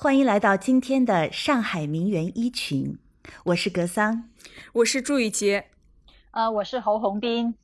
欢迎来到今天的上海名媛一群，我是格桑，我是祝雨洁，呃，我是侯红斌。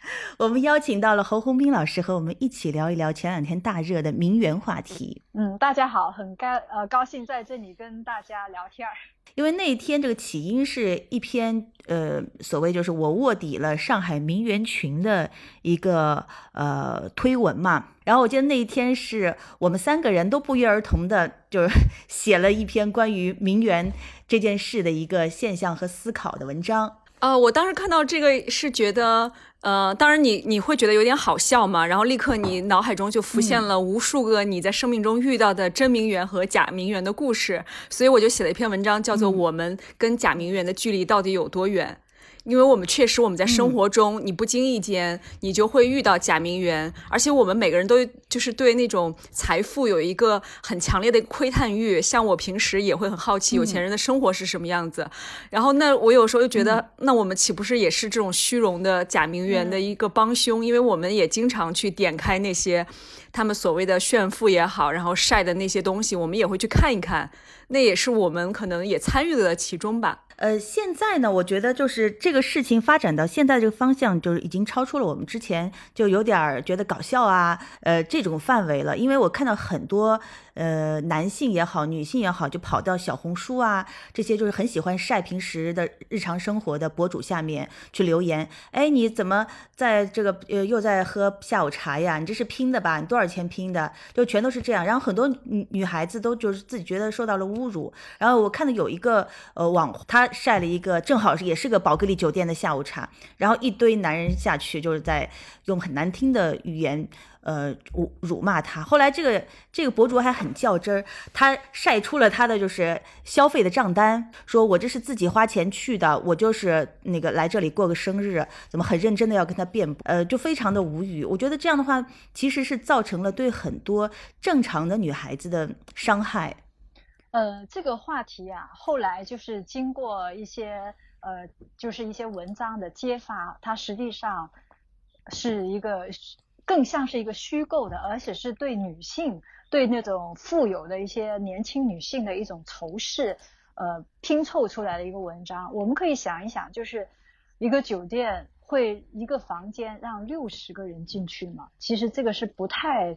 我们邀请到了侯红斌老师和我们一起聊一聊前两天大热的名媛话题。嗯，大家好，很高呃高兴在这里跟大家聊天儿。因为那一天这个起因是一篇呃所谓就是我卧底了上海名媛群的一个呃推文嘛，然后我记得那一天是我们三个人都不约而同的，就是 写了一篇关于名媛这件事的一个现象和思考的文章。呃，我当时看到这个是觉得。呃，当然你你会觉得有点好笑嘛，然后立刻你脑海中就浮现了无数个你在生命中遇到的真名媛和假名媛的故事，所以我就写了一篇文章，叫做《我们跟假名媛的距离到底有多远》。因为我们确实，我们在生活中，你不经意间，你就会遇到假名媛，而且我们每个人都就是对那种财富有一个很强烈的窥探欲。像我平时也会很好奇有钱人的生活是什么样子，然后那我有时候就觉得，那我们岂不是也是这种虚荣的假名媛的一个帮凶？因为我们也经常去点开那些他们所谓的炫富也好，然后晒的那些东西，我们也会去看一看，那也是我们可能也参与了其中吧。呃，现在呢，我觉得就是这个事情发展到现在这个方向，就是已经超出了我们之前就有点觉得搞笑啊，呃，这种范围了。因为我看到很多。呃，男性也好，女性也好，就跑到小红书啊，这些就是很喜欢晒平时的日常生活的博主下面去留言。哎，你怎么在这个呃又在喝下午茶呀？你这是拼的吧？你多少钱拼的？就全都是这样。然后很多女女孩子都就是自己觉得受到了侮辱。然后我看到有一个呃网，他晒了一个正好也是个宝格丽酒店的下午茶，然后一堆男人下去就是在用很难听的语言。呃，辱辱骂他。后来这个这个博主还很较真儿，他晒出了他的就是消费的账单，说我这是自己花钱去的，我就是那个来这里过个生日，怎么很认真的要跟他辩驳，呃，就非常的无语。我觉得这样的话，其实是造成了对很多正常的女孩子的伤害。呃，这个话题啊，后来就是经过一些呃，就是一些文章的揭发，它实际上是一个。更像是一个虚构的，而且是对女性、对那种富有的一些年轻女性的一种仇视，呃，拼凑出来的一个文章。我们可以想一想，就是一个酒店会一个房间让六十个人进去吗？其实这个是不太，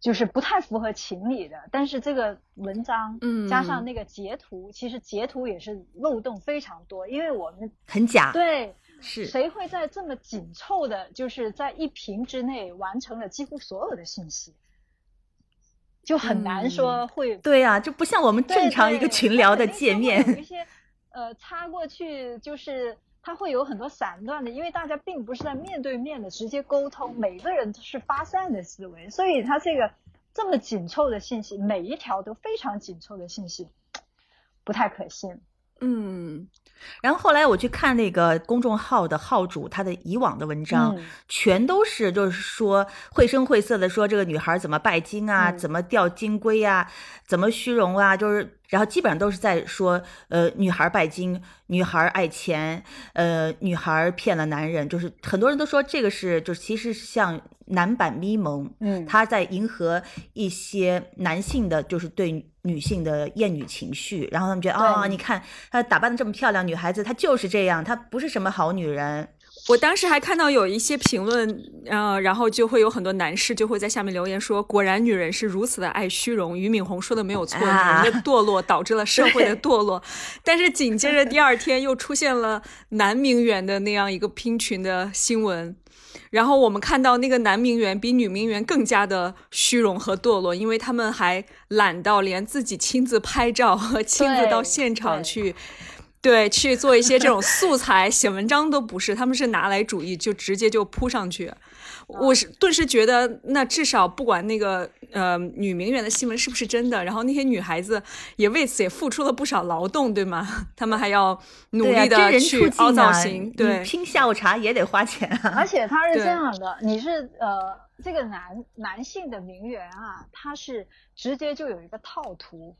就是不太符合情理的。但是这个文章，嗯，加上那个截图，其实截图也是漏洞非常多，因为我们很假，对。是谁会在这么紧凑的，就是在一屏之内完成了几乎所有的信息，就很难说会对呀，就不像我们正常一个群聊的界面，有一 些呃插过去，就是它会有很多散乱的，因为大家并不是在面对面的直接沟通，每个人都是发散的思维，所以它这个这么紧凑的信息，每一条都非常紧凑的信息，不太可信。嗯。然后后来我去看那个公众号的号主，他的以往的文章，全都是就是说绘声绘色的说这个女孩怎么拜金啊，怎么钓金龟呀，怎么虚荣啊，就是。然后基本上都是在说，呃，女孩拜金，女孩爱钱，呃，女孩骗了男人，就是很多人都说这个是，就是其实像男版咪蒙，嗯，他在迎合一些男性的，就是对女性的厌女情绪，然后他们觉得啊，你看她打扮的这么漂亮，女孩子她就是这样，她不是什么好女人。我当时还看到有一些评论，呃，然后就会有很多男士就会在下面留言说：“果然女人是如此的爱虚荣。”俞敏洪说的没有错，女人的堕落导致了社会的堕落。但是紧接着第二天又出现了男名媛的那样一个拼群的新闻，然后我们看到那个男名媛比女名媛更加的虚荣和堕落，因为他们还懒到连自己亲自拍照和亲自到现场去。对，去做一些这种素材写文章都不是，他们是拿来主义，就直接就扑上去。我是顿时觉得，那至少不管那个呃女名媛的新闻是不是真的，然后那些女孩子也为此也付出了不少劳动，对吗？他们还要努力的去凹造型，对，拼下午茶也得花钱。而且他是这样的，你是呃这个男男性的名媛啊，他是直接就有一个套图。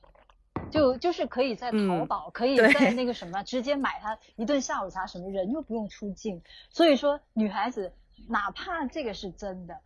就就是可以在淘宝，可以在那个什么直接买他一顿下午茶，什么人又不用出镜。所以说，女孩子哪怕这个是真的，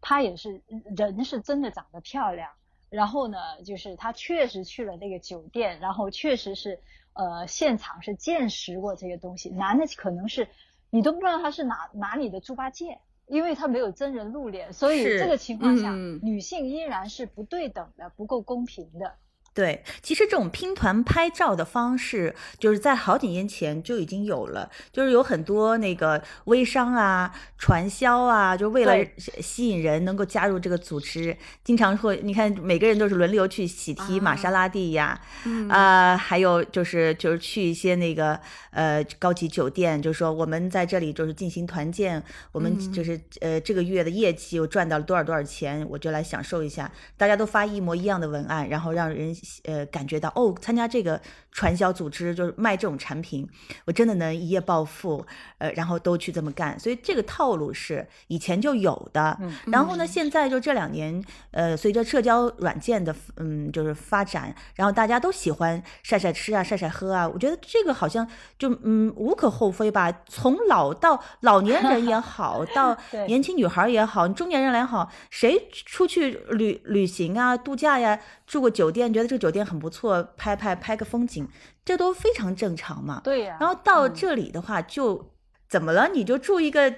她也是人是真的长得漂亮，然后呢，就是她确实去了那个酒店，然后确实是呃现场是见识过这些东西。男的可能是你都不知道他是哪哪里的猪八戒，因为他没有真人露脸，所以这个情况下，嗯女性依然是不对等的，不够公平的。对，其实这种拼团拍照的方式，就是在好几年前就已经有了，就是有很多那个微商啊、传销啊，就为了吸吸引人能够加入这个组织，经常会你看每个人都是轮流去喜提玛莎拉蒂呀，嗯。啊、还有就是就是去一些那个呃高级酒店，就是说我们在这里就是进行团建，我们嗯。就是、呃这个月的业绩我赚到了多少多少钱，我就来享受一下。大家都发一模一样的文案，然后让人呃感觉到哦，参加这个传销组织就是卖这种产品，我真的能一夜暴富，呃，然后都去这么干。所以这个套路是以前就有的。嗯然后呢，现在就这两年，呃，随着社交软件的嗯就是发展，然后大家都喜欢晒晒吃啊，晒晒喝啊，我觉得这个好像就嗯无可厚非吧。从老到老年人也好，到 年轻女孩也好，中年人也好，谁出去旅旅行啊、度假呀，住个酒店，觉得这个酒店很不错，拍拍拍个风景，这都非常正常嘛。对呀、然后到嗯这里的话，就怎么了？你就住一个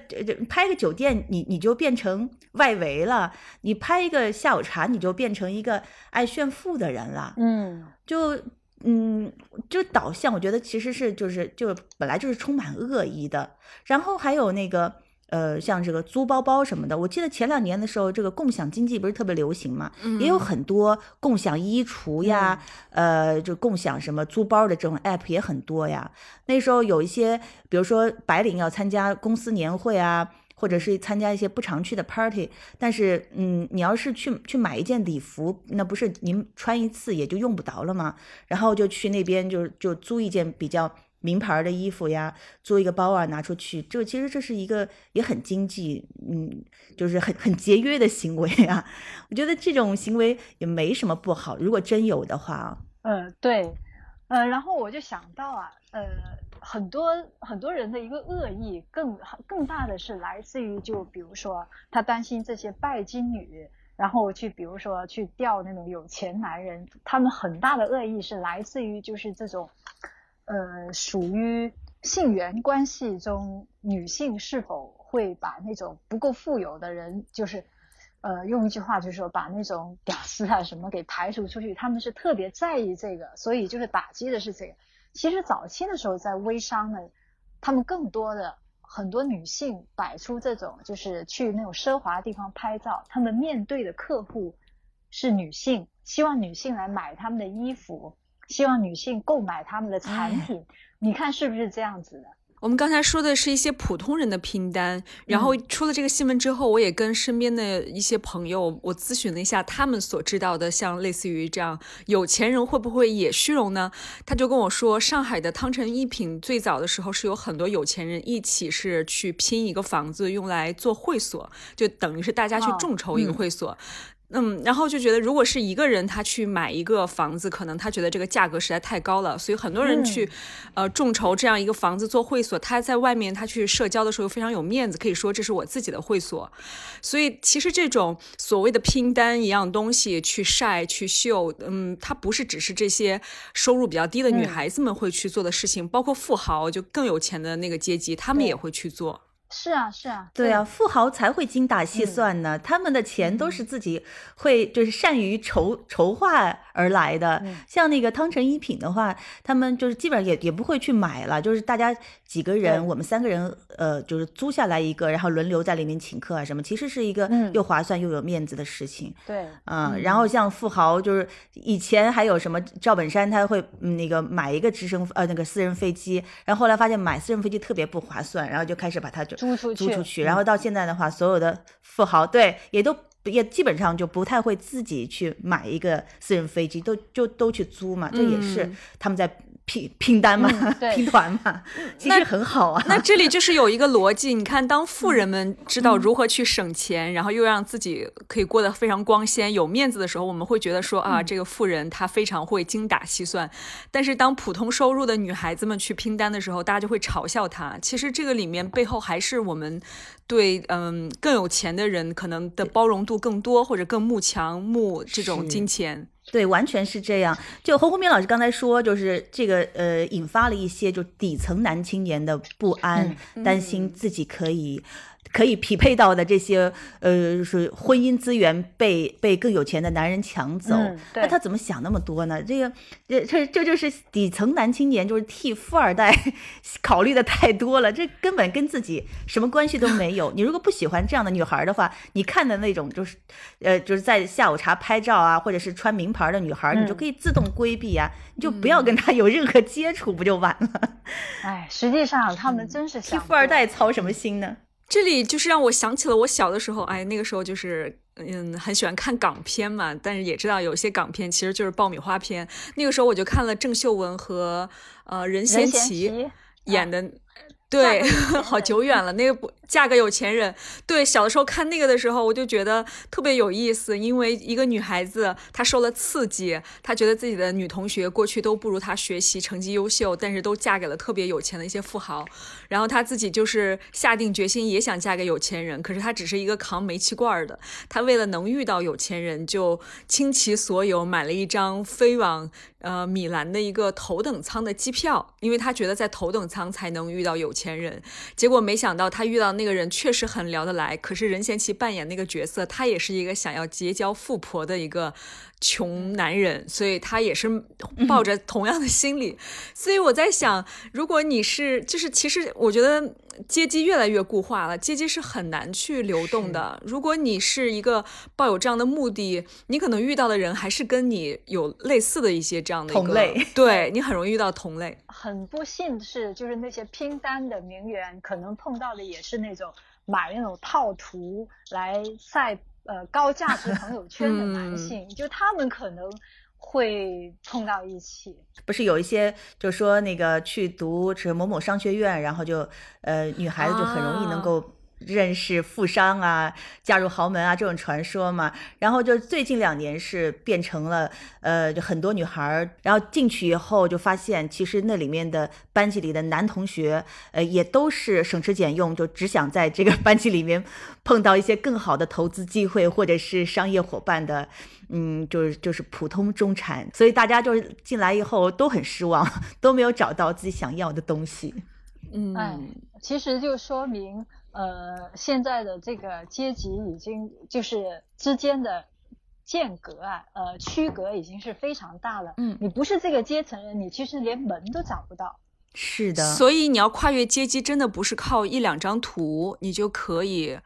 拍个酒店，你你就变成外围了；你拍一个下午茶，你就变成一个爱炫富的人了。嗯，就嗯，就导向，我觉得其实是就是就本来就是充满恶意的。然后还有那个呃，像这个租包包什么的，我记得前两年的时候，这个共享经济不是特别流行嘛，也有很多共享衣橱呀，呃，就共享什么租包的这种 app 也很多呀。那时候有一些，比如说白领要参加公司年会啊。或者是参加一些不常去的 party，但是，嗯，你要是去去买一件礼服，那不是您穿一次也就用不着了吗？然后就去那边就就租一件比较名牌的衣服呀，租一个包啊拿出去，这其实这是一个也很经济，嗯，就是很很节约的行为啊。我觉得这种行为也没什么不好，如果真有的话啊，呃，对，呃，然后我就想到啊，呃，很多很多人的一个恶意更更大的是来自于，就比如说他担心这些拜金女，然后去比如说去钓那种有钱男人，他们很大的恶意是来自于就是这种，呃，属于性缘关系中女性是否会把那种不够富有的人，就是。呃，用一句话就是说，把那种 屌丝啊什么给排除出去，他们是特别在意这个，所以就是打击的是这个。其实早期的时候，在微商呢，他们更多的很多女性摆出这种，就是去那种奢华的地方拍照，他们面对的客户是女性，希望女性来买他们的衣服，希望女性购买他们的产品。你看是不是这样子的？我们刚才说的是一些普通人的拼单，然后出了这个新闻之后，我也跟身边的一些朋友我咨询了一下他们所知道的，像类似于这样有钱人会不会也虚荣呢？他就跟我说，上海的汤臣一品最早的时候是有很多有钱人一起是去拼一个房子用来做会所，就等于是大家去哦众筹一个嗯会所。嗯，然后就觉得，如果是一个人他去买一个房子，可能他觉得这个价格实在太高了，所以很多人去，呃，众筹这样一个房子做会所。他在外面他去社交的时候非常有面子，可以说这是我自己的会所。所以其实这种所谓的拼单一样东西去晒去秀，嗯，它不是只是这些收入比较低的女嗯孩子们会去做的事情，包括富豪就更有钱的那个阶级，他们也会去做。是啊，是啊，对啊，富豪才会精打细嗯。算呢，他们的钱都是自己会就是善于筹筹划而来的。嗯。像那个汤臣一品的话，他们就是基本上也也不会去买了，就是大家几个人，我们三个人，呃，就是租下来一个，然后轮流在里面请客啊什么，其实是一个嗯。又划算又有面子的事情。对，嗯，然后像富豪，就是以前还有什么赵本山，他会嗯那个买一个直升呃那个私人飞机，然后后来发现买私人飞机特别不划算，然后就开始把它就租出去租出去，嗯然后到现在的话，所有的富豪对也都也基本上就不太会自己去买一个私人飞机，都就都去租嘛，这也是嗯。他们在拼拼单嘛，拼团嘛，其实很好啊。那这里就是有一个逻辑，你看，当富人们知道如何去省钱，然后又让自己可以过得非常光鲜、有面子的时候，我们会觉得说啊，这个富人他非常会精打细算。但是当普通收入的女孩子们去拼单的时候，大家就会嘲笑她。其实这个里面背后还是我们对嗯更有钱的人可能的包容度更多，或者更慕强慕这种金钱。对，完全是这样。就侯鸿明老师刚才说，就是这个呃，引发了一些就底层男青年的不安，担心自己可以。可以匹配到的这些，呃，是婚姻资源被被更有钱的男人抢走，那他怎么想那么多呢？这个，这这这就是底层男青年，就是替富二代 考虑的太多了，这根本跟自己什么关系都没有。你如果不喜欢这样的女孩的话，你看的那种就是，呃，就是在下午茶拍照啊，或者是穿名牌的女孩，你就可以自动规避啊，你就不要跟她有任何接触，不就完了？哎，实际上他们真是替富二代操什么心呢？这里就是让我想起了我小的时候，哎，那个时候就是嗯很喜欢看港片嘛，但是也知道有些港片其实就是爆米花片。那个时候我就看了郑秀文和呃任贤齐演的。对，好久远了。那个不嫁个有钱人，对，小的时候看那个的时候，我就觉得特别有意思。因为一个女孩子，她受了刺激，她觉得自己的女同学过去都不如她学习成绩优秀，但是都嫁给了特别有钱的一些富豪。然后她自己就是下定决心也想嫁给有钱人，可是她只是一个扛煤气罐的。她为了能遇到有钱人，就倾其所有买了一张飞往。呃，米兰的一个头等舱的机票，因为他觉得在头等舱才能遇到有钱人。结果没想到他遇到那个人确实很聊得来，可是任贤齐扮演那个角色，他也是一个想要结交富婆的一个。穷男人，所以他也是抱着同样的心理。所以我在想，如果你是，就是其实我觉得阶级越来越固化了，阶级是很难去流动的。如果你是一个抱有这样的目的，你可能遇到的人还是跟你有类似的一些这样的同类，对你很容易遇到同类。很不幸的是，就是那些拼单的名媛，可能碰到的也是那种买那种套图来晒。呃，高价值朋友圈的男性，就他们可能会碰到一起。不是有一些，就说那个去读是某某商学院，然后就呃，女孩子就很容易能够。认识富商啊，嫁入豪门啊，这种传说嘛。然后就最近两年是变成了，呃，就很多女孩儿，然后进去以后就发现，其实那里面的班级里的男同学，呃，也都是省吃俭用，就只想在这个 班级里面碰到一些更好的投资机会或者是商业伙伴的，嗯，就是就是普通中产。所以大家就是进来以后都很失望，都没有找到自己想要的东西。嗯，其实就说明。呃，现在的这个阶级已经就是之间的间隔啊，呃，区隔已经是非常大了。嗯，你不是这个阶层人，你其实连门都找不到。是的，所以你要跨越阶级，真的不是靠一两张图你就可以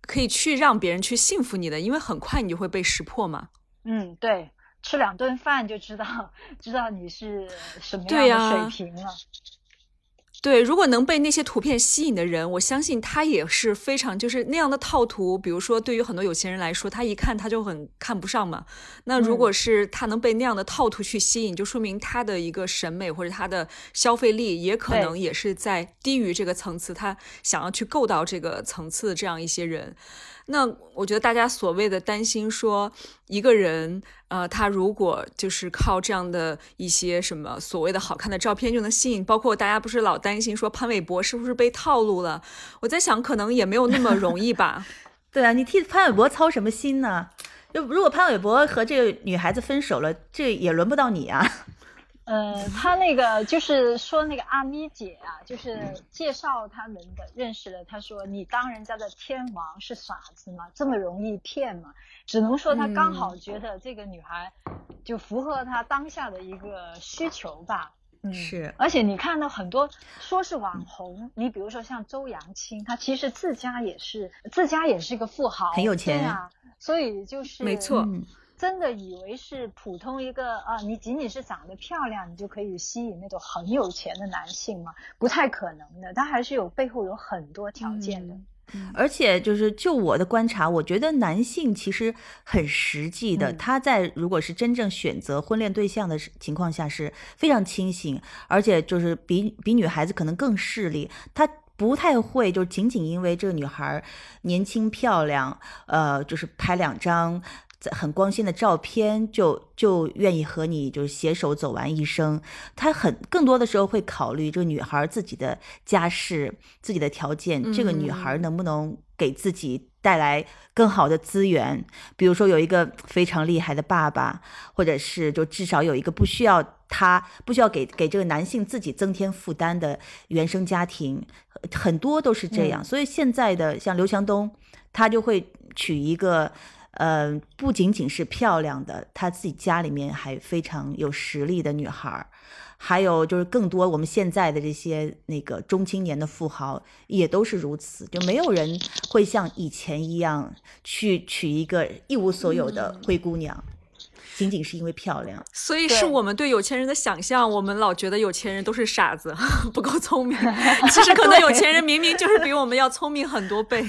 可以去让别人去信服你的，因为很快你就会被识破嘛。嗯，对，吃两顿饭就知道知道你是什么样的水平了。对，如果能被那些图片吸引的人，我相信他也是非常就是那样的套图。比如说，对于很多有钱人来说，他一看他就很看不上嘛。那如果是他能被那样的套图去吸引，就说明他的一个审美或者他的消费力也可能也是在低于这个层次。他想要去够到这个层次的这样一些人。那我觉得大家所谓的担心说一个人，呃，他如果就是靠这样的一些什么所谓的好看的照片就能吸引，包括大家不是老担心说潘玮柏是不是被套路了？我在想，可能也没有那么容易吧。对啊，你替潘玮柏操什么心呢？就如果潘玮柏和这个女孩子分手了，这也轮不到你啊。嗯，他那个就是说那个阿咪姐啊，就是介绍他们的认识了。他说：“你当人家的天王是傻子吗？这么容易骗吗？”只能说他刚好觉得这个女孩就符合他当下的一个需求吧。嗯，是。而且你看到很多说是网红，你比如说像周扬青，他其实自家也是自家也是一个富豪，很有钱啊。所以就是没错。真的以为是普通一个啊，你仅仅是长得漂亮，你就可以吸引那种很有钱的男性吗？不太可能的，他还是有背后有很多条件的。而且就是就我的观察，我觉得男性其实很实际的，他在如果是真正选择婚恋对象的情况下是非常清醒，而且就是比比女孩子可能更势利，他不太会就仅仅因为这个女孩年轻漂亮，呃，就是拍两张。在很光鲜的照片，就就愿意和你就是携手走完一生。他很更多的时候会考虑这个女孩自己的家世、自己的条件，这个女孩能不能给自己带来更好的资源。比如说有一个非常厉害的爸爸，或者是就至少有一个不需要他不需要给给这个男性自己增添负担的原生家庭，很多都是这样。所以现在的像刘强东，他就会娶一个。呃，不仅仅是漂亮的，她自己家里面还非常有实力的女孩儿，还有就是更多我们现在的这些那个中青年的富豪也都是如此，就没有人会像以前一样去娶一个一无所有的灰姑娘，仅仅是因为漂亮。所以是我们对有钱人的想象，我们老觉得有钱人都是傻子，不够聪明。其实可能有钱人明明就是比我们要聪明很多倍。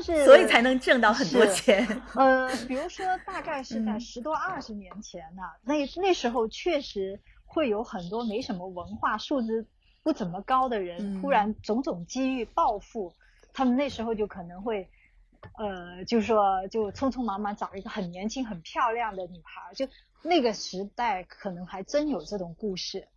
所以才能挣到很多钱。呃，比如说，大概是在十多二十年前呢，那那时候确实会有很多没什么文化、素质不怎么高的人，突然种种机遇暴富，他们那时候就可能会，呃，就说就匆匆忙忙找一个很年轻、很漂亮的女孩，就那个时代可能还真有这种故事，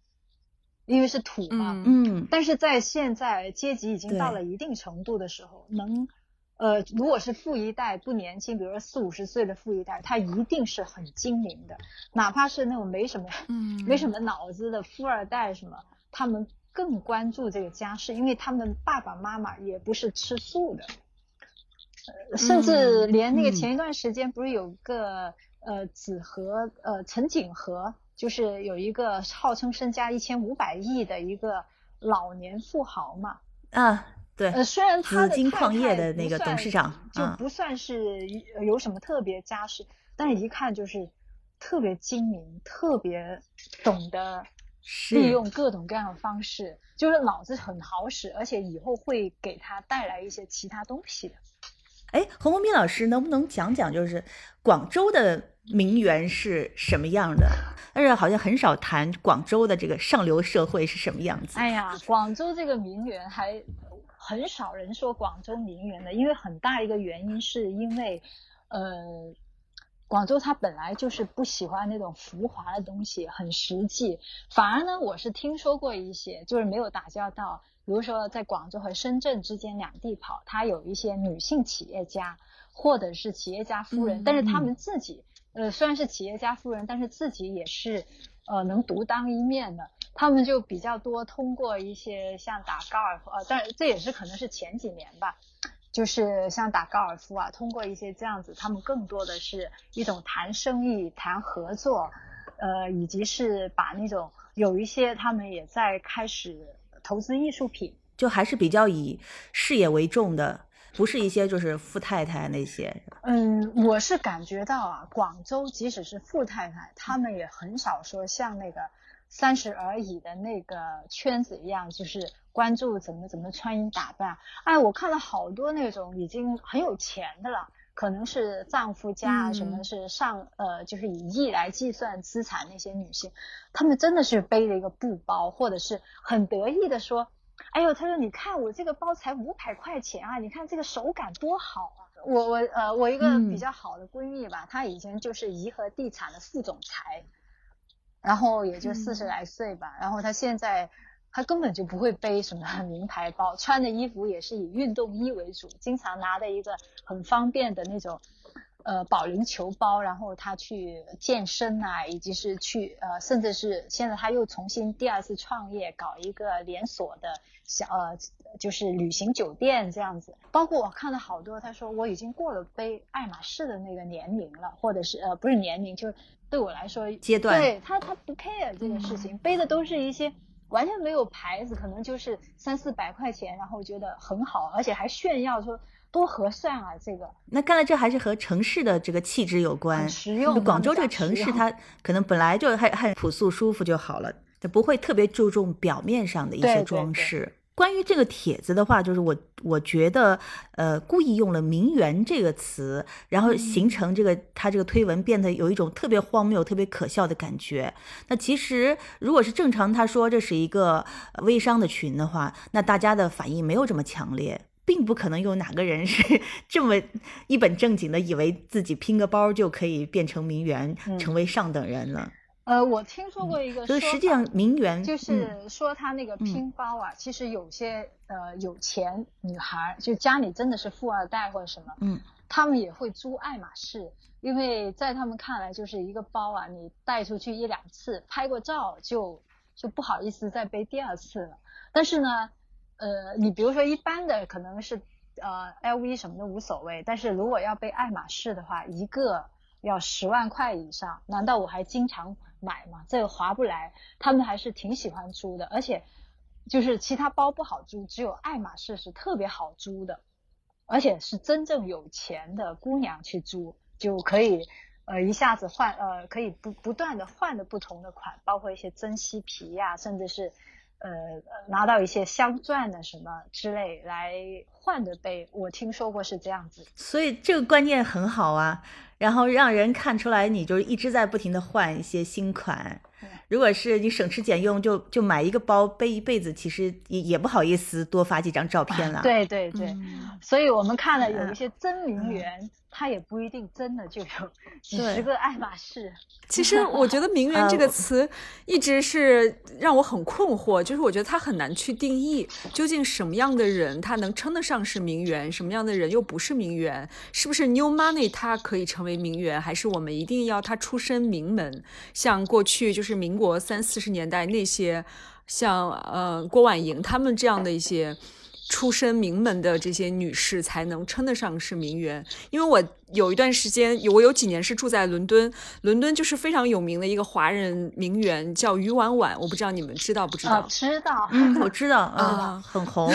因为是土嘛。嗯。但是在现在阶级已经到了一定程度的时候，能。呃，如果是富一代不年轻，比如说四五十岁的富一代，他一定是很精明的，哪怕是那种没什么，嗯，没什么脑子的富二代什么，他们更关注这个家世，因为他们爸爸妈妈也不是吃素的，甚至连那个前一段时间不是有个呃子和呃陈景和，就是有一个号称身家一千五百亿的一个老年富豪嘛，啊。对，呃，虽然他的矿业的那个董事长就不算是有什么特别家世，但是一看就是特别精明，特别懂得利用各种各样的方式，就是脑子很好使，而且以后会给他带来一些其他东西的。哎，洪红斌老师，能不能讲讲就是广州的名媛是什么样的？但是好像很少谈广州的这个上流社会是什么样子。哎呀，广州这个名媛还。很少人说广州名媛的，因为很大一个原因是因为，呃，广州它本来就是不喜欢那种浮华的东西，很实际。反而呢，我是听说过一些，就是没有打交道，比如说在广州和深圳之间两地跑，他有一些女性企业家或者是企业家夫人，但是他们自己，呃，虽然是企业家夫人，但是自己也是，呃，能独当一面的。他们就比较多通过一些像打高尔夫，呃，但这也是可能是前几年吧，就是像打高尔夫啊，通过一些这样子，他们更多的是一种谈生意、谈合作，呃，以及是把那种有一些他们也在开始投资艺术品，就还是比较以事业为重的，不是一些就是富太太那些。嗯，我是感觉到啊，广州即使是富太太，他们也很少说像那个。三十而已的那个圈子一样，就是关注怎么怎么穿衣打扮。哎，我看了好多那种已经很有钱的了，可能是丈夫家，什么是上呃，就是以亿来计算资产那些女性，她们真的是背着一个布包，或者是很得意的说：“哎呦，她说你看我这个包才五百块钱啊，你看这个手感多好啊。”我我呃，我一个比较好的闺蜜吧，她以前就是颐和地产的副总裁。然后也就四十来岁吧，然后他现在他根本就不会背什么名牌包，穿的衣服也是以运动衣为主，经常拿的一个很方便的那种呃保龄球包，然后他去健身啊，以及是去呃，甚至是现在他又重新第二次创业，搞一个连锁的小呃就是旅行酒店这样子。包括我看了好多，他说我已经过了背爱马仕的那个年龄了，或者是呃不是年龄就是。对我来说，阶段对他他不 care 这个事情，背的都是一些完全没有牌子，可能就是三四百块钱，然后觉得很好，而且还炫耀说多合算啊这个。那看来这还是和城市的这个气质有关。实用。广州这个城市，它可能本来就还很朴素舒服就好了，它不会特别注重表面上的一些装饰。关于这个帖子的话，就是我我觉得，呃，故意用了“名媛”这个词，然后形成这个他这个推文变得有一种特别荒谬、特别可笑的感觉。那其实如果是正常，他说这是一个微商的群的话，那大家的反应没有这么强烈，并不可能有哪个人是 这么一本正经的以为自己拼个包就可以变成名媛，成为上等人了。呃，我听说过一个，所以实际上名媛就是说他那个拼包啊，其实有些呃有钱女孩，就家里真的是富二代或者什么，嗯，他们也会租爱马仕，因为在他们看来就是一个包啊，你带出去一两次拍过照就就不好意思再背第二次了。但是呢，呃，你比如说一般的可能是呃 LV 什么的无所谓，但是如果要背爱马仕的话，一个要十万块以上，难道我还经常？买吗，这个划不来，他们还是挺喜欢租的，而且就是其他包不好租，只有爱马仕是特别好租的，而且是真正有钱的姑娘去租就可以，呃，一下子换，呃，可以不不断的换的不同的款，包括一些真漆皮呀，甚至是呃拿到一些镶钻的什么之类来换的杯我听说过是这样子，所以这个观念很好啊。然后让人看出来，你就是一直在不停的换一些新款。如果是你省吃俭用，就就买一个包背一辈子，其实也也不好意思多发几张照片了。对对对，所以我们看了有一些真名媛。她也不一定真的就有几十个爱马仕。其实我觉得“名媛”这个词 一直是让我很困惑，就是我觉得它很难去定义，究竟什么样的人他能称得上是名媛，什么样的人又不是名媛？是不是 New Money 他可以成为名媛，还是我们一定要他出身名门？像过去就是民国三四十年代那些，像呃郭婉莹他们这样的一些。出身名门的这些女士才能称得上是名媛，因为我有一段时间，有我有几年是住在伦敦，伦敦就是非常有名的一个华人名媛，叫于婉婉，我不知道你们知道不知道？知道，嗯，我知道，啊，很红，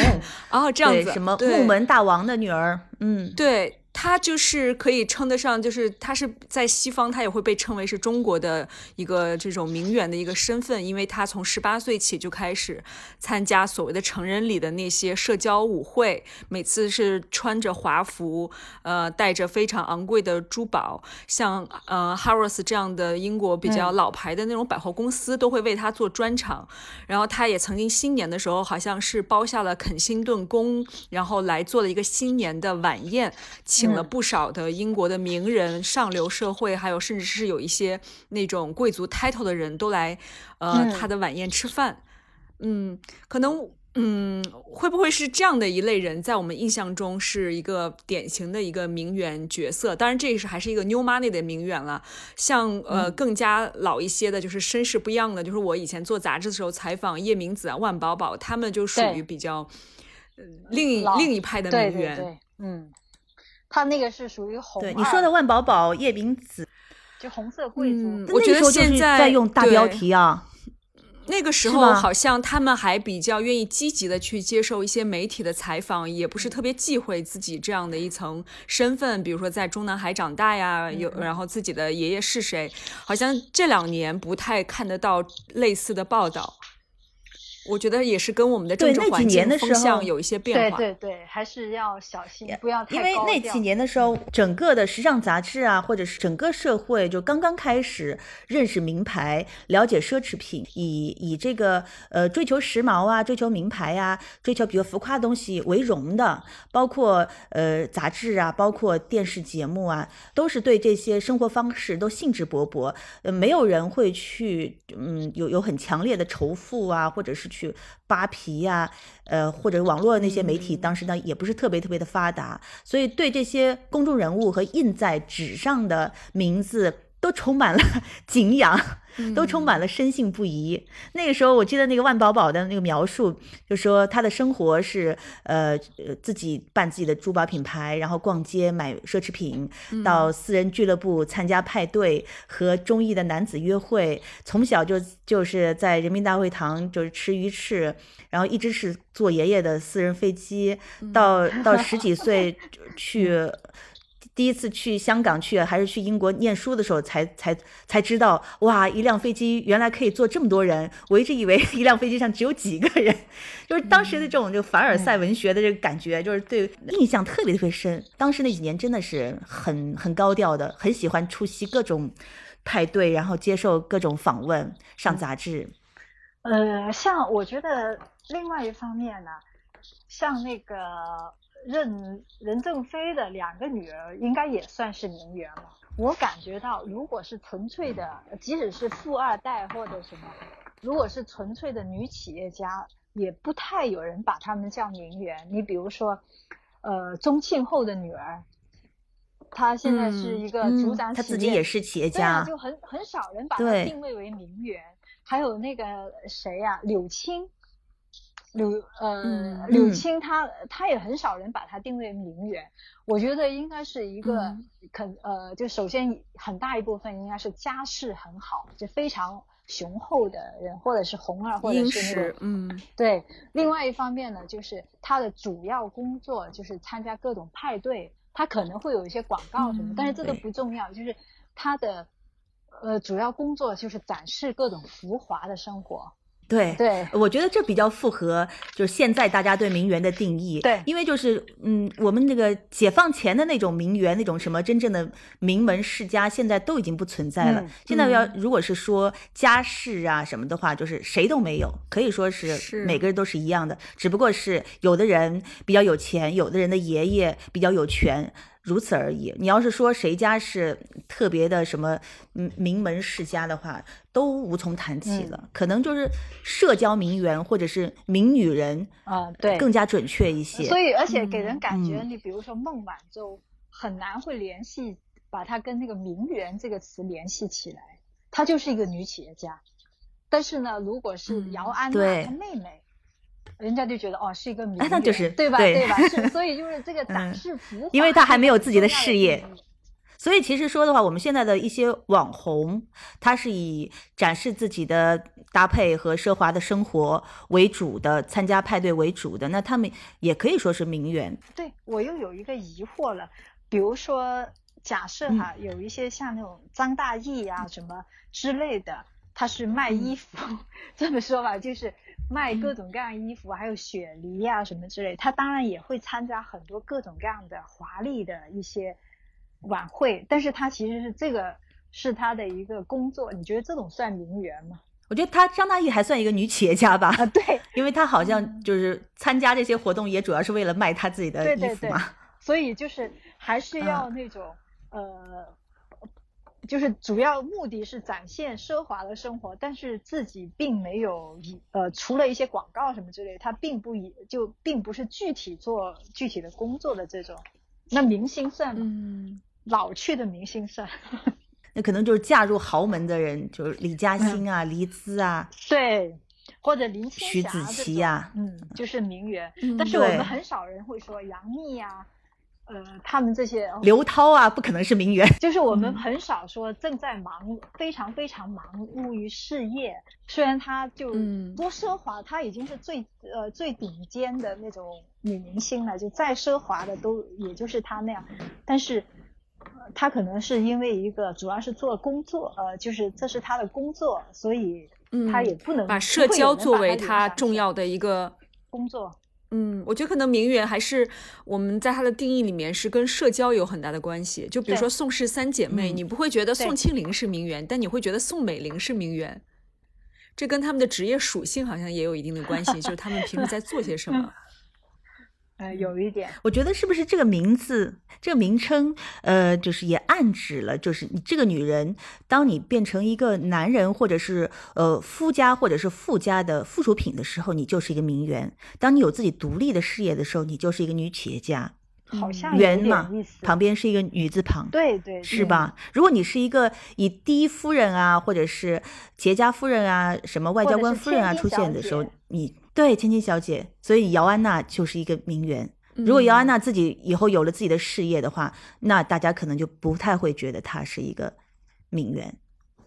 哦，这样子，什么木门大王的女儿，嗯，对。他就是可以称得上，就是他是在西方，他也会被称为是中国的一个这种名媛的一个身份，因为他从十八岁起就开始参加所谓的成人礼的那些社交舞会，每次是穿着华服，呃，带着非常昂贵的珠宝，像呃 Harrods 这样的英国比较老牌的那种百货公司都会为他做专场，然后他也曾经新年的时候好像是包下了肯辛顿宫，然后来做了一个新年的晚宴。请了不少的英国的名人、上流社会，还有甚至是有一些那种贵族 title 的人都来，呃，他的晚宴吃饭。嗯，可能，嗯，会不会是这样的一类人，在我们印象中是一个典型的一个名媛角色？当然，这是还是一个 new money 的名媛了。像呃更加老一些的，就是身世不一样的，就是我以前做杂志的时候采访叶明子啊、万宝宝，他们就属于比较另一另一派的名媛。嗯。他那个是属于红，对你说的万宝宝、叶明子，就红色贵族。我觉得现在在用大标题啊。那个时候好像他们还比较愿意积极的去接受一些媒体的采访，也不是特别忌讳自己这样的一层身份，比如说在中南海长大呀，有然后自己的爷爷是谁，好像这两年不太看得到类似的报道。我觉得也是跟我们的政治环境风向有一些变化。对对对，还是要小心，不要太因为那几年的时候，整个的时尚杂志啊，或者是整个社会就刚刚开始认识名牌、了解奢侈品，以以这个呃追求时髦啊、追求名牌啊、追求比较浮夸的东西为荣的，包括呃杂志啊、包括电视节目啊，都是对这些生活方式都兴致勃勃。呃，没有人会去嗯有有很强烈的仇富啊，或者是。去扒皮呀，呃，或者网络那些媒体，当时呢也不是特别特别的发达，所以对这些公众人物和印在纸上的名字。都充满了 敬仰，都充满了深信不疑。那个时候，我记得那个万宝宝的那个描述，就说他的生活是呃自己办自己的珠宝品牌，然后逛街买奢侈品，到私人俱乐部参加派对和中意的男子约会。从小就就是在人民大会堂就是吃鱼翅，然后一直是坐爷爷的私人飞机，到到十几 岁去。第一次去香港去还是去英国念书的时候，才才才知道，哇，一辆飞机原来可以坐这么多人。我一直以为一辆飞机上只有几个人，就是当时的这种就凡尔赛文学的这个感觉，就是对印象特别特别深。当时那几年真的是很很高调的，很喜欢出席各种派对，然后接受各种访问，上杂志。呃，像我觉得另外一方面呢，像那个。任任正非的两个女儿应该也算是名媛了。我感觉到，如果是纯粹的，即使是富二代或者什么，如果是纯粹的女企业家，也不太有人把她们叫名媛。你比如说，呃，宗庆后的女儿，她现在是一个组长，她自己也是企业家，就很很少人把她定位为名媛。还有那个谁呀，柳青。柳呃柳青，他他也很少人把他定位名媛，我觉得应该是一个肯呃，就首先很大一部分应该是家世很好，就非常雄厚的人，或者是红二，或者是那个嗯，对。另外一方面呢，就是他的主要工作就是参加各种派对，他可能会有一些广告什么，但是这都不重要，就是他的呃主要工作就是展示各种浮华的生活。对对，我觉得这比较符合就是现在大家对名媛的定义。对，因为就是嗯，我们那个解放前的那种名媛，那种什么真正的名门世家，现在都已经不存在了。现在要如果是说家世啊什么的话，就是谁都没有，可以说是每个人都是一样的，只不过是有的人比较有钱，有的人的爷爷比较有权。如此而已。你要是说谁家是特别的什么嗯名门世家的话，都无从谈起了。可能就是社交名媛或者是名女人啊，对，更加准确一些。所以，而且给人感觉，你比如说孟晚舟，很难会联系把她跟那个名媛这个词联系起来。她就是一个女企业家。但是呢，如果是姚安娜她妹妹。人家就觉得哦，是一个名媛，那就是对吧？对吧？是，所以就是这个展示浮华，因为他还没有自己的事业，所以其实说的话，我们现在的一些网红，他是以展示自己的搭配和奢华的生活为主的，参加派对为主的，那他们也可以说是名媛。对我又有一个疑惑了，比如说假设哈，有一些像那种张大奕啊什么之类的，他是卖衣服，这么说吧，就是。卖各种各样衣服，还有雪梨呀什么之类，他当然也会参加很多各种各样的华丽的一些晚会，但是他其实是这个是他的一个工作，你觉得这种算名媛吗？我觉得他张大奕还算一个女企业家吧，啊对，因为他好像就是参加这些活动也主要是为了卖他自己的衣服嘛，所以就是还是要那种呃。就是主要目的是展现奢华的生活，但是自己并没有以呃除了一些广告什么之类，他并不以就并不是具体做具体的工作的这种。那明星算吗？嗯，老去的明星算。那可能就是嫁入豪门的人，就是李嘉欣啊、黎姿啊，对，或者林青霞、徐子淇呀，嗯，就是名媛。但是我们很少人会说杨幂呀。呃，他们这些刘涛啊，不可能是名媛。就是我们很少说正在忙，非常非常忙碌于事业。虽然她就多奢华，她已经是最呃最顶尖的那种女明星了，就再奢华的都也就是她那样。但是，她可能是因为一个主要是做工作，呃，就是这是她的工作，所以她也不能把社交作为她重要的一个工作。嗯，我觉得可能名媛还是我们在她的定义里面是跟社交有很大的关系。就比如说宋氏三姐妹，你不会觉得宋庆龄是名媛，但你会觉得宋美龄是名媛。这跟他们的职业属性好像也有一定的关系，就是他们平时在做些什么。呃，有一点，我觉得是不是这个名字、这个名称，呃，就是也暗指了，就是你这个女人，当你变成一个男人或者是呃夫家或者是富家的附属品的时候，你就是一个名媛；当你有自己独立的事业的时候，你就是一个女企业家。好像媛嘛，旁边是一个女字旁，对对，是吧？如果你是一个以第一夫人啊，或者是企业家夫人啊，什么外交官夫人啊出现的时候，你。对，千金小姐，所以姚安娜就是一个名媛。如果姚安娜自己以后有了自己的事业的话，那大家可能就不太会觉得她是一个名媛，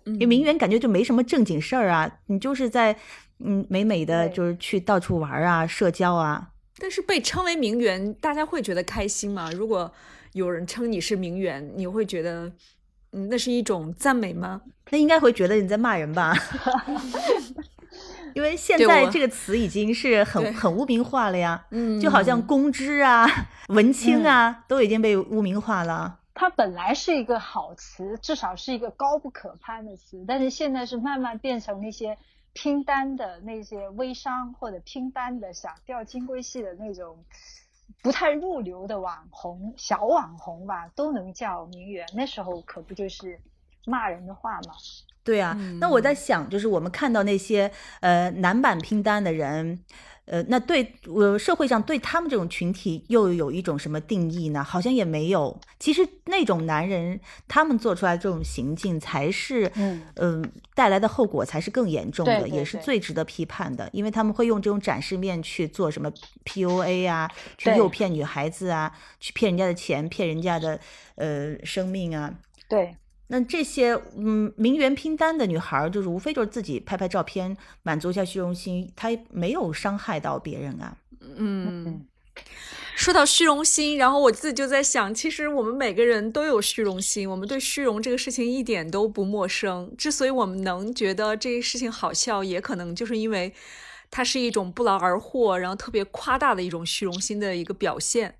因为名媛感觉就没什么正经事儿啊，你就是在嗯美美的就是去到处玩啊，社交啊。但是被称为名媛，大家会觉得开心吗？如果有人称你是名媛，你会觉得，嗯，那是一种赞美吗？那应该会觉得你在骂人吧？因为现在这个词已经是很很污名化了呀，嗯，就好像公知啊、文青啊，都已经被污名化了。它本来是一个好词，至少是一个高不可攀的词，但是现在是慢慢变成那些拼单的那些微商或者拼单的想钓金龟婿的那种不太入流的网红、小网红吧，都能叫名媛。那时候可不就是骂人的话吗？对啊，那我在想，就是我们看到那些呃男版拼单的人，呃，那对呃社会上对他们这种群体又有一种什么定义呢？好像也没有。其实那种男人，他们做出来这种行径，才是嗯带来的后果才是更严重的，也是最值得批判的，因为他们会用这种展示面去做什么 PUA 啊，去诱骗女孩子啊，去骗人家的钱，骗人家的呃生命啊。对。那这些嗯名媛拼单的女孩，就是无非就是自己拍拍照片，满足一下虚荣心，她没有伤害到别人啊。嗯，说到虚荣心，然后我自己就在想，其实我们每个人都有虚荣心，我们对虚荣这个事情一点都不陌生。之所以我们能觉得这个事情好笑，也可能就是因为它是一种不劳而获，然后特别夸大的一种虚荣心的一个表现。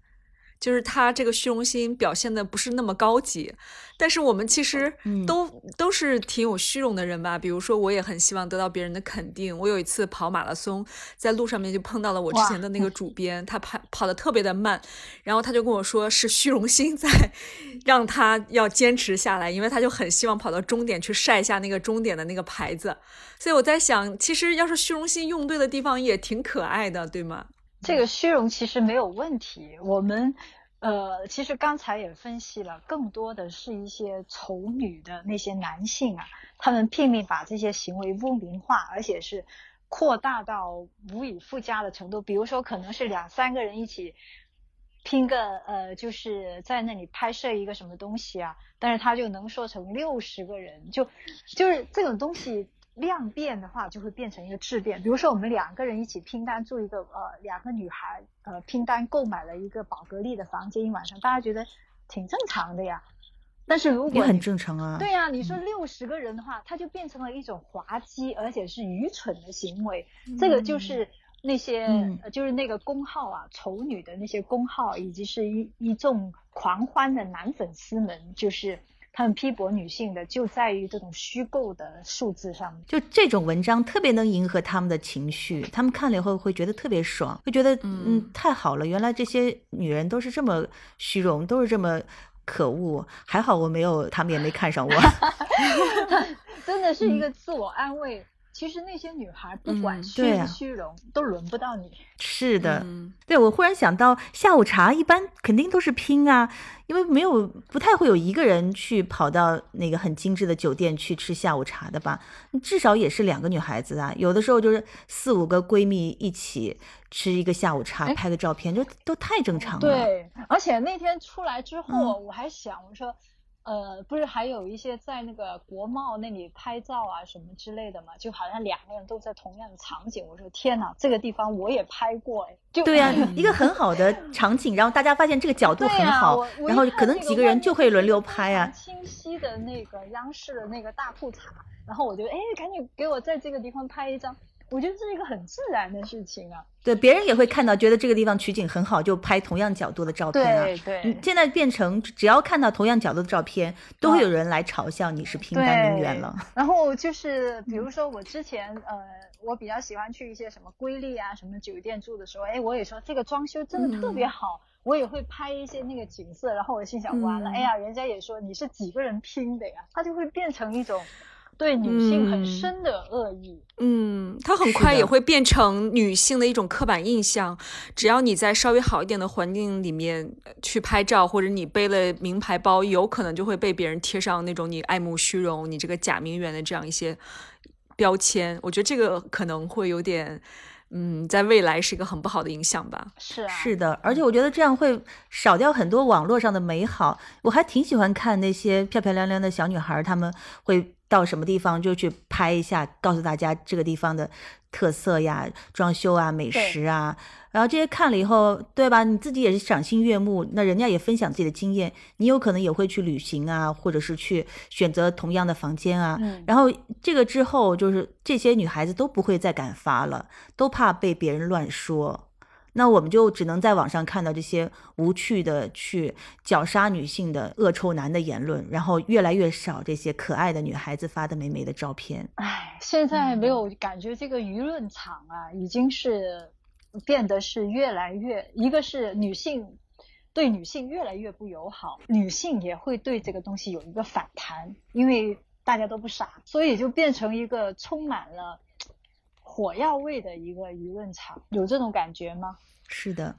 就是他这个虚荣心表现的不是那么高级，但是我们其实都都是挺有虚荣的人吧。比如说，我也很希望得到别人的肯定。我有一次跑马拉松，在路上面就碰到了我之前的那个主编，他跑跑的特别的慢，然后他就跟我说是虚荣心在 让他要坚持下来，因为他就很希望跑到终点去晒一下那个终点的那个牌子。所以我在想，其实要是虚荣心用对的地方，也挺可爱的，对吗？这个虚荣其实没有问题，我们，呃，其实刚才也分析了，更多的是一些丑女的那些男性啊，他们拼命把这些行为污名化，而且是扩大到无以复加的程度。比如说，可能是两三个人一起拼个，呃，就是在那里拍摄一个什么东西啊，但是他就能说成六十个人，就就是这种东西。量变的话就会变成一个质变，比如说我们两个人一起拼单住一个呃两个女孩呃拼单购买了一个宝格丽的房间一晚上，大家觉得挺正常的呀。但是如果也很正常啊。对呀，你说六十个人的话，它就变成了一种滑稽而且是愚蠢的行为。这个就是那些就是那个公号啊，丑女的那些公号，以及是一一众狂欢的男粉丝们，就是。他们批驳女性的就在于这种虚构的数字上面，就这种文章特别能迎合他们的情绪，他们看了以后会觉得特别爽，会觉得嗯太好了，原来这些女人都是这么虚荣，都是这么可恶，还好我没有，他们也没看上我，真的是一个自我安慰。其实那些女孩不管虚不虚荣，都轮不到你。是的，对我忽然想到，下午茶一般肯定都是拼啊，因为没有不太会有一个人去跑到那个很精致的酒店去吃下午茶的吧？至少也是两个女孩子啊，有的时候就是四五个闺蜜一起吃一个下午茶，拍个照片，就都太正常了。对，而且那天出来之后，我还想我说。呃，不是还有一些在那个国贸那里拍照啊什么之类的嘛？就好像两个人都在同样的场景。我说天哪，这个地方我也拍过哎。就对呀，一个很好的场景，然后大家发现这个角度很好，然后可能几个人就会轮流拍啊。清晰的那个央视的那个大裤衩，然后我就哎，赶紧给我在这个地方拍一张。我觉得这是一个很自然的事情啊。对，别人也会看到，觉得这个地方取景很好，就拍同样角度的照片啊。对对。现在变成只要看到同样角度的照片，都会有人来嘲笑你是拼单名媛了。然后就是，比如说我之前呃，我比较喜欢去一些什么瑰丽啊什么酒店住的时候，哎，我也说这个装修真的特别好，我也会拍一些那个景色。然后我心想，完了，哎呀，人家也说你是几个人拼的呀？它就会变成一种。对女性很深的恶意，嗯，它很快也会变成女性的一种刻板印象。只要你在稍微好一点的环境里面去拍照，或者你背了名牌包，有可能就会被别人贴上那种你爱慕虚荣、你这个假名媛的这样一些标签。我觉得这个可能会有点。嗯，在未来是一个很不好的影响吧？是啊，是的，而且我觉得这样会少掉很多网络上的美好。我还挺喜欢看那些漂漂亮亮的小女孩，她们会到什么地方就去拍一下，告诉大家这个地方的特色呀、装修啊、美食啊。然后这些看了以后，对吧？你自己也是赏心悦目，那人家也分享自己的经验，你有可能也会去旅行啊，或者是去选择同样的房间啊。嗯然后这个之后，就是这些女孩子都不会再敢发了，都怕被别人乱说。那我们就只能在网上看到这些无趣的去绞杀女性的恶臭男的言论，然后越来越少这些可爱的女孩子发的美美的照片。唉，现在没有感觉这个舆论场啊，已经是变得是越来越，一个是女性对女性越来越不友好，女性也会对这个东西有一个反弹，因为大家都不傻，所以就变成一个充满了火药味的一个舆论场，有这种感觉吗？是的，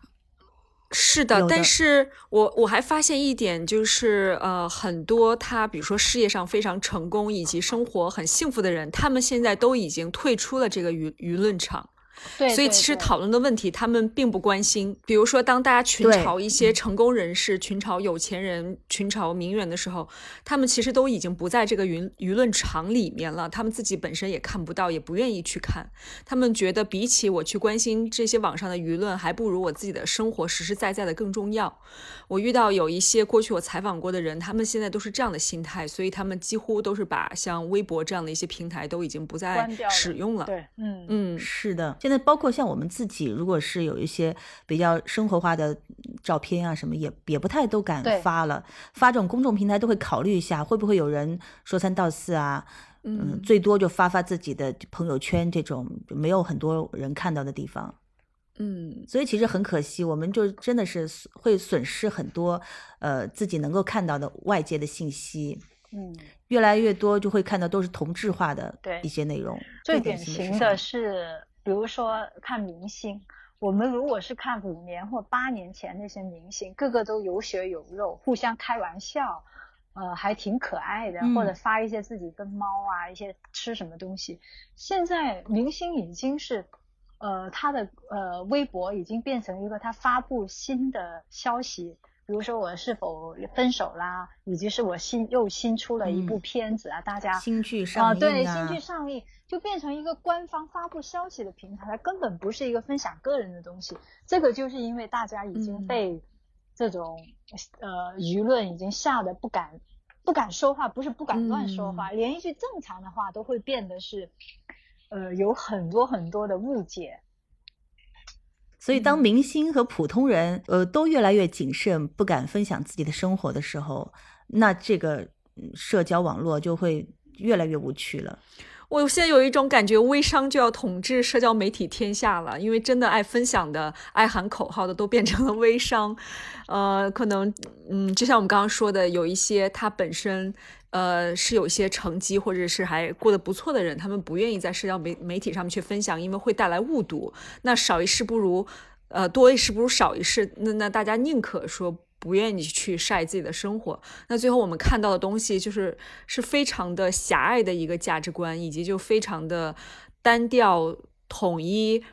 是的，的但是我我还发现一点，就是呃，很多他比如说事业上非常成功以及生活很幸福的人，他们现在都已经退出了这个舆舆论场。对，所以其实讨论的问题，他们并不关心。比如说，当大家群嘲一些成功人士、群嘲有钱人、群嘲名媛的时候，他们其实都已经不在这个舆舆论场里面了。他们自己本身也看不到，也不愿意去看。他们觉得，比起我去关心这些网上的舆论，还不如我自己的生活实实在在的更重要。我遇到有一些过去我采访过的人，他们现在都是这样的心态，所以他们几乎都是把像微博这样的一些平台都已经不再使用了。对，嗯嗯，是的。现在包括像我们自己，如果是有一些比较生活化的照片啊什么，也也不太都敢发了。发这种公众平台都会考虑一下，会不会有人说三道四啊？嗯，最多就发发自己的朋友圈这种没有很多人看到的地方。嗯，所以其实很可惜，我们就真的是会损失很多，呃，自己能够看到的外界的信息，嗯。越来越多就会看到都是同质化的一些内容。最典典型的是，比如说看明星，我们如果是看五年或八年前那些明星，个个都有血有肉，互相开玩笑，呃，还挺可爱的，或者嗯发一些自己跟猫啊，一些吃什么东西。现在明星已经是，呃，他的呃微博已经变成一个他发布新的消息。比如说我是否分手啦，以及是我新又新出了一部嗯片子啊，大家新剧啊，上映对，啊新剧上映就变成一个官方发布消息的平台，它根本不是一个分享个人的东西。这个就是因为大家已经嗯被这种、呃舆论已经吓得不敢不敢说话，不是不敢乱说话，连一句正常的话都会变得是呃有很多很多的误解。所以，当嗯明星和普通人呃都越来越谨慎，不敢分享自己的生活的时候，那这个嗯社交网络就会越来越无趣了。我现在有一种感觉，微商就要统治社交媒体天下了，因为真的爱分享的、爱喊口号的都变成了微商。呃，可能，嗯，就像我们刚刚说的，有一些他本身。呃，是有一些成绩或者是还过得不错的人，他们不愿意在社交媒媒体上面去分享，因为会带来误读。那少一事不如，呃，多一事不如少一事。那那大家宁可说不愿意去晒自己的生活。那最后我们看到的东西就是是非常的狭隘的一个价值观，以及就非常的单调统一。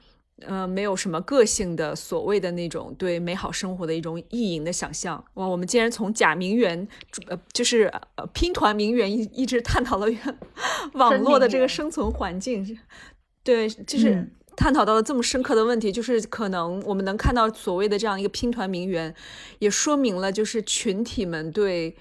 呃，没有什么个性的所谓的那种对美好生活的一种意淫的想象。哇，我们竟然从假名媛，呃，就是呃拼团名媛一一直探讨了网络的这个生存环境。对，就是嗯探讨到了这么深刻的问题，就是可能我们能看到所谓的这样一个拼团名媛，也说明了就是群体们对。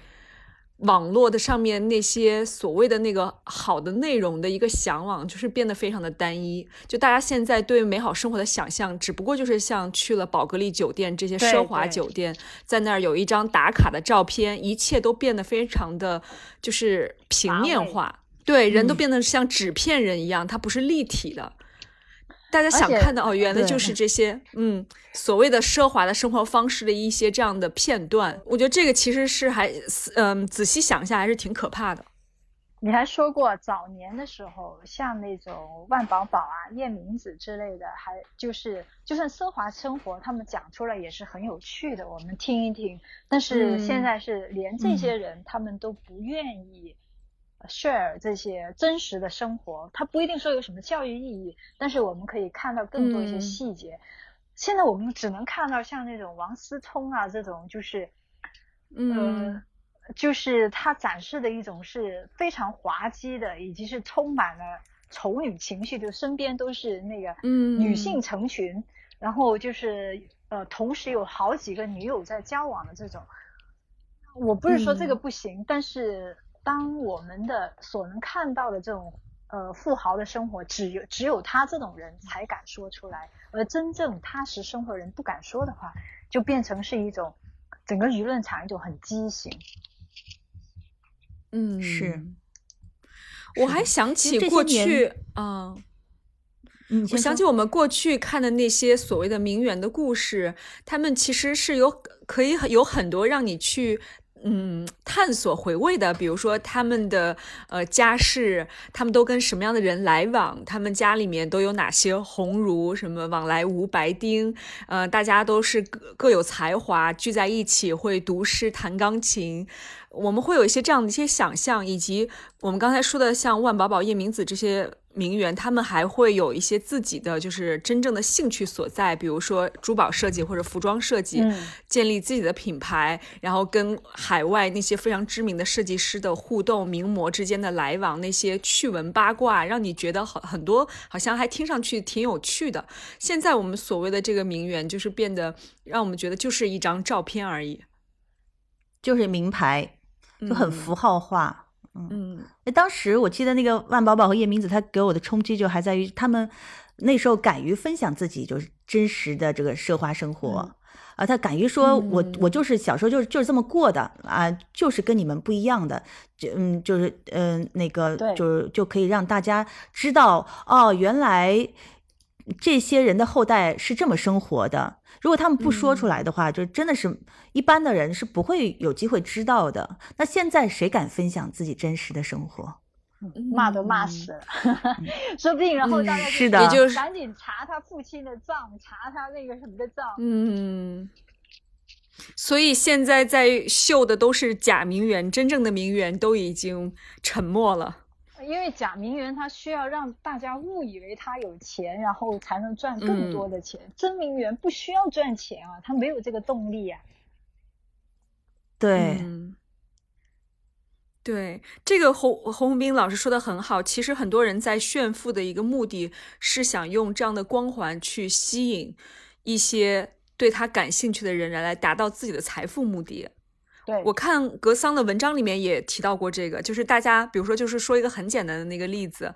网络的上面那些所谓的那个好的内容的一个向往，就是变得非常的单一。就大家现在对美好生活的想象，只不过就是像去了宝格丽酒店这些奢华酒店，在那儿有一张打卡的照片，一切都变得非常的就是平面化。对，人都变得像纸片人一样，它不是立体的。大家想看到哦，原来就是这些，嗯，所谓的奢华的生活方式的一些这样的片段。我觉得这个其实是还，嗯，仔细想一下还是挺可怕的。你还说过早年的时候，像那种万宝宝啊、夜明子之类的，还就是就算奢华生活，他们讲出来也是很有趣的，我们听一听。但是现在是连这些人他们都不愿意。Share 这些真实的生活，它不一定说有什么教育意义，但是我们可以看到更多一些细节。嗯、现在我们只能看到像那种王思聪啊这种，就是，嗯、呃，就是他展示的一种是非常滑稽的，以及是充满了丑女情绪，就身边都是那个女性成群，然后就是呃，同时有好几个女友在交往的这种。我不是说这个不行，但是当我们的所能看到的这种呃富豪的生活，只有只有他这种人才敢说出来，而真正踏实生活人不敢说的话，就变成是一种整个舆论场一种很畸形。嗯，是。我还想起过去啊，嗯我想起我们过去看的那些所谓的名媛的故事，他们其实是有可以有很多让你去。嗯，探索回味的，比如说他们的呃家世，他们都跟什么样的人来往，他们家里面都有哪些鸿儒，什么往来无白丁，呃，大家都是各各有才华，聚在一起会读诗弹钢琴。我们会有一些这样的一些想象，以及我们刚才说的像万宝宝、夜明子这些名媛，他们还会有一些自己的就是真正的兴趣所在，比如说珠宝设计或者服装设计，建立自己的品牌，然后跟海外那些非常知名的设计师的互动、名模之间的来往，那些趣闻八卦，让你觉得好很多，好像还听上去挺有趣的。现在我们所谓的这个名媛，就是变得让我们觉得就是一张照片而已，就是名牌。就很符号化，嗯，那当时我记得那个万宝宝和叶明子，他给我的冲击就还在于他们那时候敢于分享自己就是真实的这个奢华生活，啊，他敢于说我我就是小时候就是就是这么过的啊，就是跟你们不一样的，就嗯就是嗯那个就是就可以让大家知道哦，原来这些人的后代是这么生活的。如果他们不说出来的话，就真的是一般的人是不会有机会知道的。那现在谁敢分享自己真实的生活？骂都骂死了，说不定然后大家是的，就赶紧查他父亲的账，查他那个什么的账。嗯，所以现在在秀的都是假名媛，真正的名媛都已经沉默了。因为假名媛她需要让大家误以为她有钱，然后才能赚更多的钱。真名媛不需要赚钱啊，她没有这个动力啊。对，对，这个洪洪洪斌老师说的很好。其实很多人在炫富的一个目的是想用这样的光环去吸引一些对他感兴趣的人来达到自己的财富目的。我看格桑的文章里面也提到过这个，就是大家比如说，就是说一个很简单的那个例子，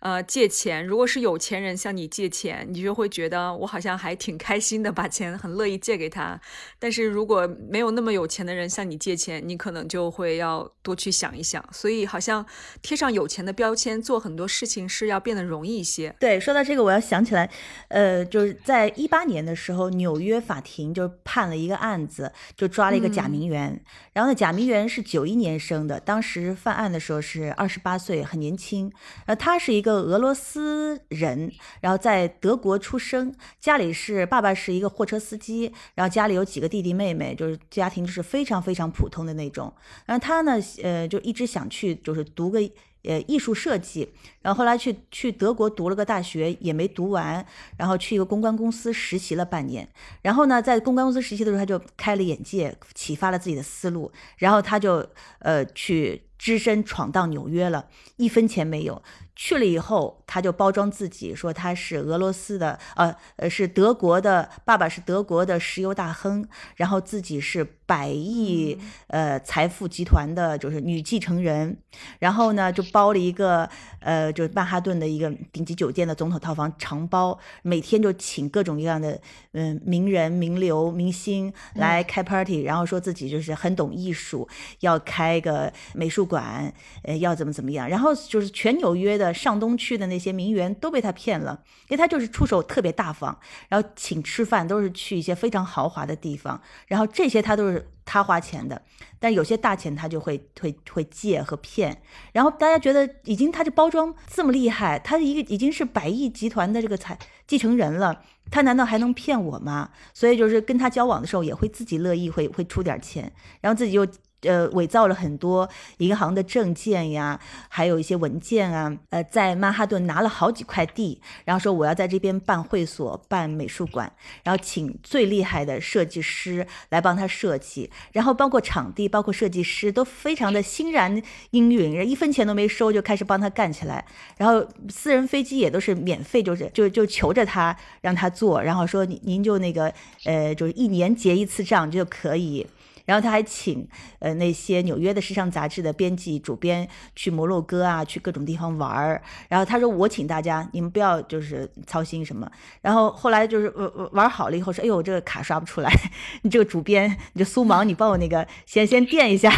呃，借钱，如果是有钱人向你借钱，你就会觉得我好像还挺开心的，把钱很乐意借给他。但是如果没有那么有钱的人向你借钱，你可能就会要多去想一想。所以好像贴上有钱的标签，做很多事情是要变得容易一些。对，说到这个，我要想起来，呃，就是在一八年的时候，纽约法庭就判了一个案子，就抓了一个假名媛。然后呢，贾明媛是九一年生的，当时犯案的时候是二十八岁，很年轻。呃，他是一个俄罗斯人，然后在德国出生，家里是爸爸是一个货车司机，然后家里有几个弟弟妹妹，就是家庭就是非常非常普通的那种。然后他呢，呃，就一直想去就是读个。呃，艺术设计，然后后来去去德国读了个大学，也没读完，然后去一个公关公司实习了半年，然后呢，在公关公司实习的时候，他就开了眼界，启发了自己的思路，然后他就呃去只身闯荡纽约了，一分钱没有。去了以后，他就包装自己说他是俄罗斯的，呃呃是德国的，爸爸是德国的石油大亨，然后自己是百亿呃财富集团的，就是女继承人，然后呢就包了一个呃就是曼哈顿的一个顶级酒店的总统套房长包，每天就请各种各样的嗯名人名流明星来开 party，然后说自己就是很懂艺术，要开个美术馆，呃要怎么怎么样，然后就是全纽约的。上东区的那些名媛都被他骗了，因为他就是出手特别大方，然后请吃饭都是去一些非常豪华的地方，然后这些他都是他花钱的，但有些大钱他就会会会借和骗，然后大家觉得已经他这包装这么厉害，他一个已经是百亿集团的这个财继承人了，他难道还能骗我吗？所以就是跟他交往的时候也会自己乐意会会出点钱，然后自己又。呃伪造了很多银行的证件呀，还有一些文件啊，呃，在曼哈顿拿了好几块地，然后说我要在这边办会所、办美术馆，然后请最厉害的设计师来帮他设计，然后包括场地、包括设计师都非常的欣然应允，一分钱都没收就开始帮他干起来，然后私人飞机也都是免费，就是就就求着他让他做，然后说您您就那个呃，就是一年结一次账就可以。然后他还请呃那些纽约的时尚杂志的编辑、主编去摩洛哥啊，去各种地方玩儿。然后他说我请大家，你们不要就是操心什么。然后后来就是玩玩好了以后说，哎呦这个卡刷不出来，你这个主编你这苏芒，你帮我那个先先垫一下。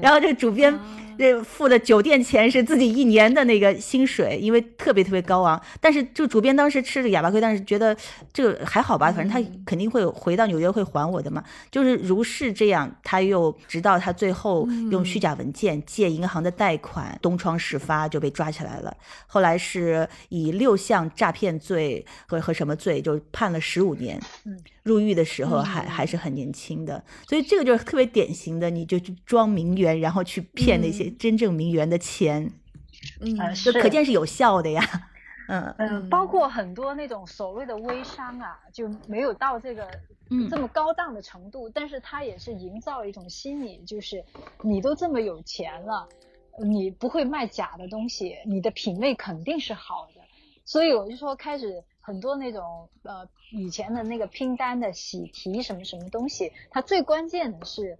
然后这个主编。这付的酒店钱是自己一年的那个薪水，因为特别特别高昂。但是就主编当时吃了哑巴亏，但是觉得这个还好吧，反正他肯定会回到纽约会还我的嘛。就是如是这样，他又直到他最后用虚假文件借银行的贷款东窗事发就被抓起来了。后来是以六项诈骗罪和和什么罪就判了十五年。入狱的时候还还是很年轻的，所以这个就是特别典型的，你就去装名媛，然后去骗那些真正名媛的钱，嗯，就可见是有效的呀。嗯。嗯，包括很多那种所谓的微商啊，就没有到这个这么高档的程度，但是他也是营造一种心理，就是你都这么有钱了，你不会卖假的东西，你的品味肯定是好的，所以我就说开始。很多那种呃以前的那个拼单的喜提什么什么东西，它最关键的是，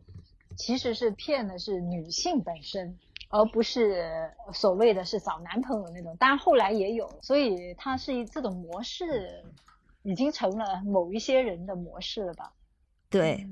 其实是骗的是女性本身，而不是所谓的是找男朋友那种。当然后来也有，所以它是一这种模式，已经成了某一些人的模式了吧。对，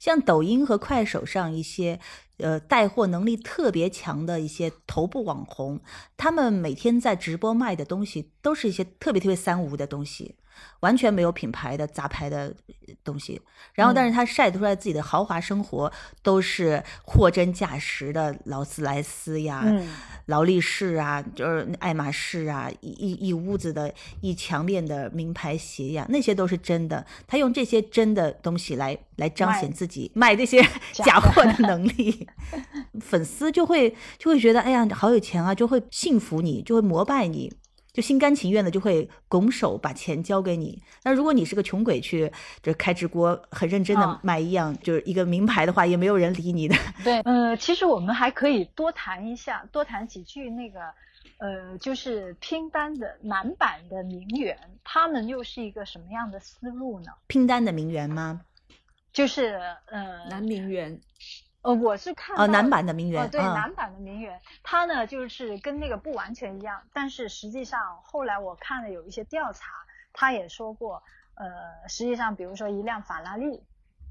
像抖音和快手上一些，呃，带货能力特别强的一些头部网红，他们每天在直播卖的东西，都是一些特别特别三无的东西。完全没有品牌的杂牌的东西，然后但是他晒出来自己的豪华生活都是货真价实的劳斯莱斯呀、劳力士啊，就是爱马仕啊，一一一屋子的一墙面的名牌鞋呀，那些都是真的。他用这些真的东西来来彰显自己卖这些假 货的能力，粉丝就会就会觉得哎呀好有钱啊，就会信服你，就会膜拜你。就心甘情愿的就会拱手把钱交给你。那如果你是个穷鬼去，就是开直播很认真的卖一样，就是一个名牌的话，也没有人理你的。对，呃，其实我们还可以多谈一下，多谈几句那个，呃，就是拼单的男版的名媛，他们又是一个什么样的思路呢？拼单的名媛吗？就是呃，男名媛。呃，我是看呃，男版的名媛，呃对，男版的名媛，他呢就是跟那个不完全一样，但是实际上后来我看了有一些调查，他也说过，呃，实际上比如说一辆法拉利，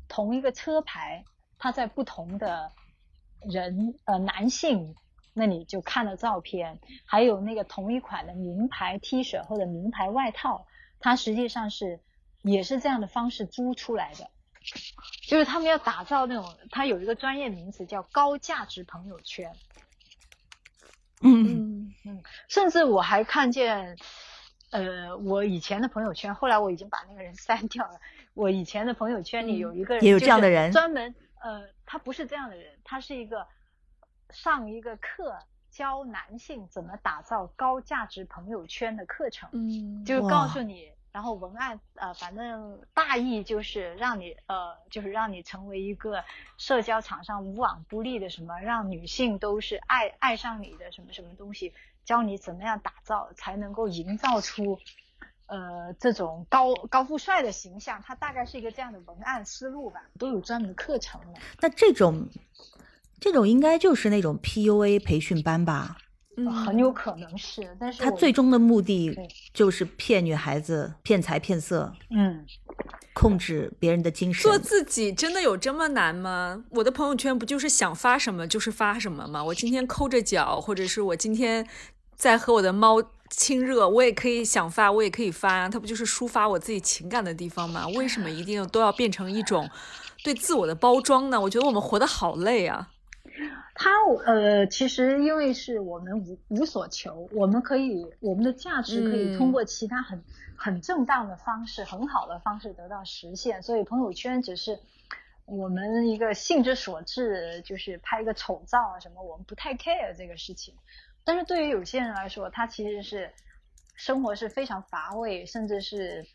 同一个车牌，他在不同的人呃男性那里就看了照片，还有那个同一款的名牌 T 恤或者名牌外套，它实际上是也是这样的方式租出来的。就是他们要打造那种，他有一个专业名词叫高价值朋友圈。嗯嗯，甚至我还看见，呃，我以前的朋友圈，后来我已经把那个人删掉了。我以前的朋友圈里有一个人，也有这样的人，专门呃，他不是这样的人，他是一个上一个课教男性怎么打造高价值朋友圈的课程，嗯，就是告诉你。然后文案呃，反正大意就是让你呃，就是让你成为一个社交场上无往不利的什么，让女性都是爱爱上你的什么什么东西，教你怎么样打造才能够营造出呃这种高高富帅的形象。它大概是一个这样的文案思路吧，都有专门的课程了。那这种这种应该就是那种 PUA 培训班吧？很有可能是，但是他最终的目的就是骗女孩子、骗财骗色，嗯，控制别人的精神。做自己真的有这么难吗？我的朋友圈不就是想发什么就是发什么吗？我今天抠着脚，或者是我今天在和我的猫亲热，我也可以想发，我也可以发，它不就是抒发我自己情感的地方吗？为什么一定都要变成一种对自我的包装呢？我觉得我们活得好累啊。他呃，其实因为是我们无无所求，我们可以我们的价值可以通过其他很很正当的方式、很好的方式得到实现，所以朋友圈只是我们一个性之所至，就是拍一个丑照啊什么，我们不太 care 这个事情。但是对于有些人来说，他其实是生活是非常乏味，甚至是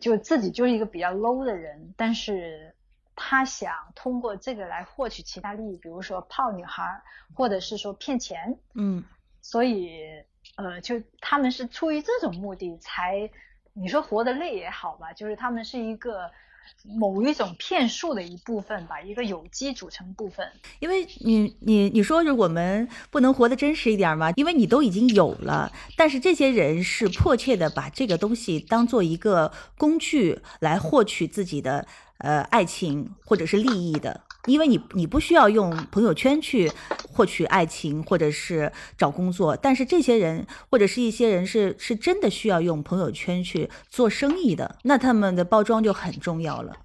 就自己就是一个比较 low 的人，但是他想通过这个来获取其他利益，比如说泡女孩，或者是说骗钱，嗯，所以呃，就他们是出于这种目的才，你说活得累也好吧，就是他们是一个。某一种骗术的一部分吧，一个有机组成部分。因为你你你说，我们不能活得真实一点吗？因为你都已经有了，但是这些人是迫切的把这个东西当做一个工具来获取自己的呃爱情或者是利益的。因为你你不需要用朋友圈去获取爱情或者是找工作，但是这些人或者是一些人是是真的需要用朋友圈去做生意的，那他们的包装就很重要了。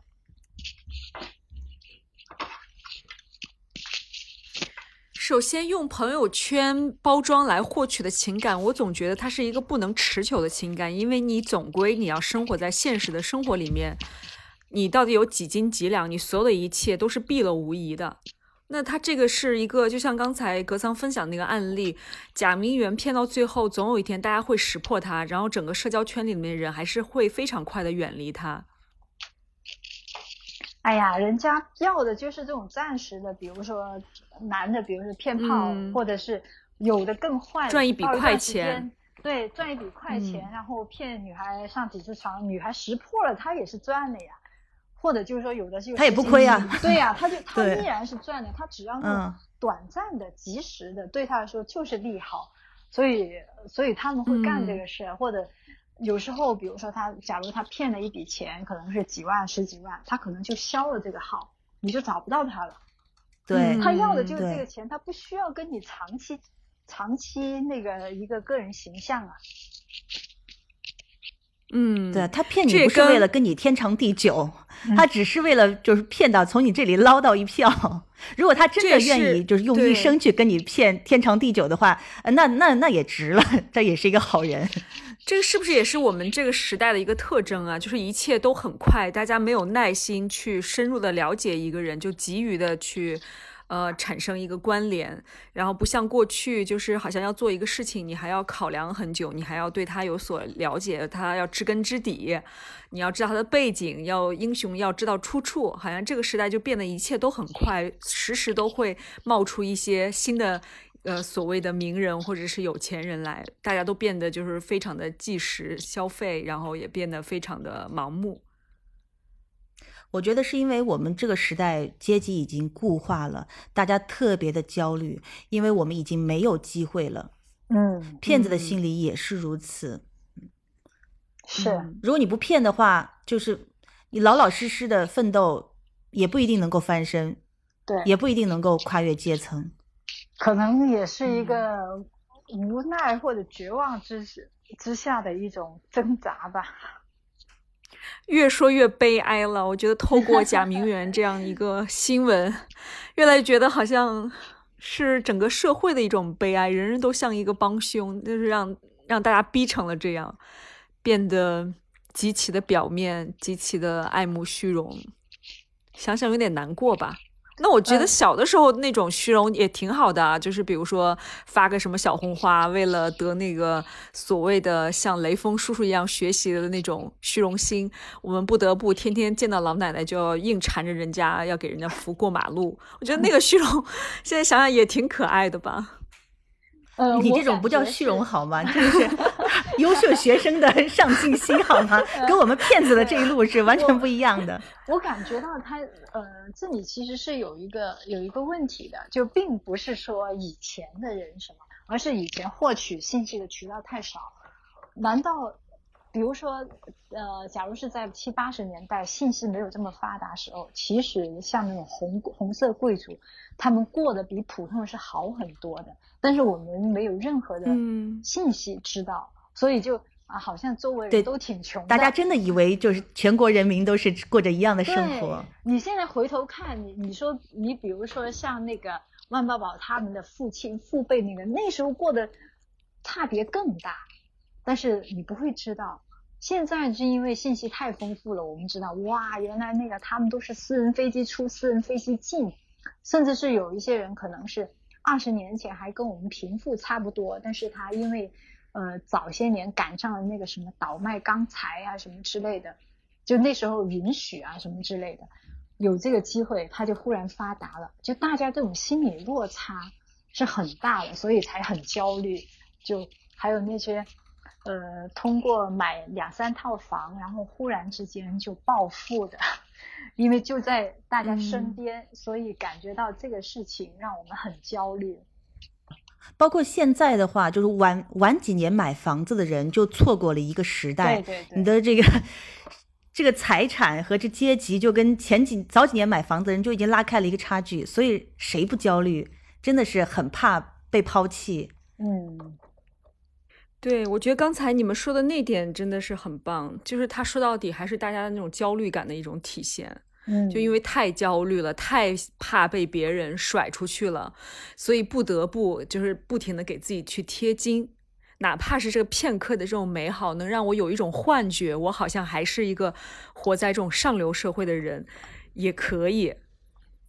首先，用朋友圈包装来获取的情感，我总觉得它是一个不能持久的情感，因为你总归你要生活在现实的生活里面。你到底有几斤几两？你所有的一切都是毕了无疑的。那他这个是一个，就像刚才格桑分享那个案例，假名媛骗到最后，总有一天大家会识破他，然后整个社交圈里面的人还是会非常快的远离他。哎呀，人家要的就是这种暂时的，比如说男的，比如说骗炮，或者是有的更坏，赚一笔快钱。对，赚一笔快钱，然后骗女孩上几次床，女孩识破了，他也是赚的呀。或者就是说，有的就他也不亏啊，对呀，他就 他依然是赚的，他只要那种短暂的、及时的，对他来说就是利好，所以所以他们会干这个事，或者有时候，比如说他假如他骗了一笔钱，可能是几万、十几万，他可能就消了这个号，你就找不到他了。对，他要的就是这个钱，他不需要跟你长期长期那个一个个人形象啊。嗯，对他骗你不是为了跟你天长地久，他只是为了就是骗到从你这里捞到一票。如果他真的愿意就是用一生去跟你骗天长地久的话，那那那也值了，这也是一个好人。这个是不是也是我们这个时代的一个特征啊？就是一切都很快，大家没有耐心去深入的了解一个人，就急于的去。呃，产生一个关联，然后不像过去，就是好像要做一个事情，你还要考量很久，你还要对他有所了解，他要知根知底，你要知道他的背景，要英雄要知道出处。好像这个时代就变得一切都很快，时时都会冒出一些新的，呃，所谓的名人或者是有钱人来，大家都变得就是非常的即时消费，然后也变得非常的盲目。我觉得是因为我们这个时代阶级已经固化了，大家特别的焦虑，因为我们已经没有机会了。嗯，骗子的心理也是如此。是，如果你不骗的话，就是你老老实实的奋斗，也不一定能够翻身，对，也不一定能够跨越阶层，可能也是一个无奈或者绝望之之下的一种挣扎吧。越说越悲哀了，我觉得透过贾明媛这样一个新闻，越来越觉得好像是整个社会的一种悲哀，人人都像一个帮凶，就是让让大家逼成了这样，变得极其的表面，极其的爱慕虚荣，想想有点难过吧。那我觉得小的时候那种虚荣也挺好的啊，就是比如说发个什么小红花，为了得那个所谓的像雷锋叔叔一样学习的那种虚荣心，我们不得不天天见到老奶奶就要硬缠着人家，要给人家扶过马路。我觉得那个虚荣，现在想想也挺可爱的吧。你这种不叫虚荣好吗？这是 优秀学生的上进心好吗？跟我们骗子的这一路是完全不一样的。我感觉到他，呃，这里其实是有一个有一个问题的，就并不是说以前的人什么，而是以前获取信息的渠道太少。难道，比如说，呃，假如是在七八十年代信息没有这么发达时候，其实像那种红红色贵族，他们过得比普通人是好很多的。但是我们没有任何的信息知道，所以就啊，好像周围人都挺穷的。大家真的以为就是全国人民都是过着一样的生活。你现在回头看，你你说你比如说像那个万宝宝他们的父亲父辈那个，那时候过得差别更大，但是你不会知道，现在是因为信息太丰富了，我们知道，哇，原来那个他们都是私人飞机出，私人飞机进，甚至是有一些人可能是二十年前还跟我们贫富差不多，但是他因为呃早些年赶上了那个什么倒卖钢材啊什么之类的，就那时候允许啊什么之类的，有这个机会他就忽然发达了，就大家这种心理落差是很大的，所以才很焦虑，就还有那些。呃，通过买两三套房，然后忽然之间就暴富的，因为就在大家身边，所以感觉到这个事情让我们很焦虑。包括现在的话，就是晚晚几年买房子的人就错过了一个时代。对对对。你的这个这个财产和这阶级就跟前几早几年买房子的人就已经拉开了一个差距，所以谁不焦虑？真的是很怕被抛弃。嗯。对，我觉得刚才你们说的那点真的是很棒，就是他说到底还是大家的那种焦虑感的一种体现。嗯，就因为太焦虑了，太怕被别人甩出去了，所以不得不就是不停的给自己去贴金，哪怕是这个片刻的这种美好，能让我有一种幻觉，我好像还是一个活在这种上流社会的人，也可以。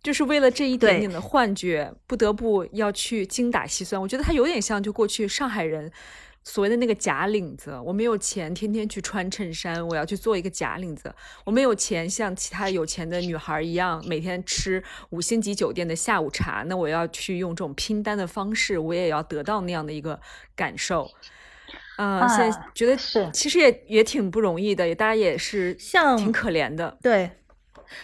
就是为了这一点点的幻觉，不得不要去精打细算。我觉得他有点像就过去上海人。所谓的那个假领子，我没有钱天天去穿衬衫，我要去做一个假领子。我没有钱像其他有钱的女孩一样每天吃五星级酒店的下午茶，那我要去用这种拼单的方式，我也要得到那样的一个感受。嗯，现在觉得是，其实也也挺不容易的，也大家也是像挺可怜的。对，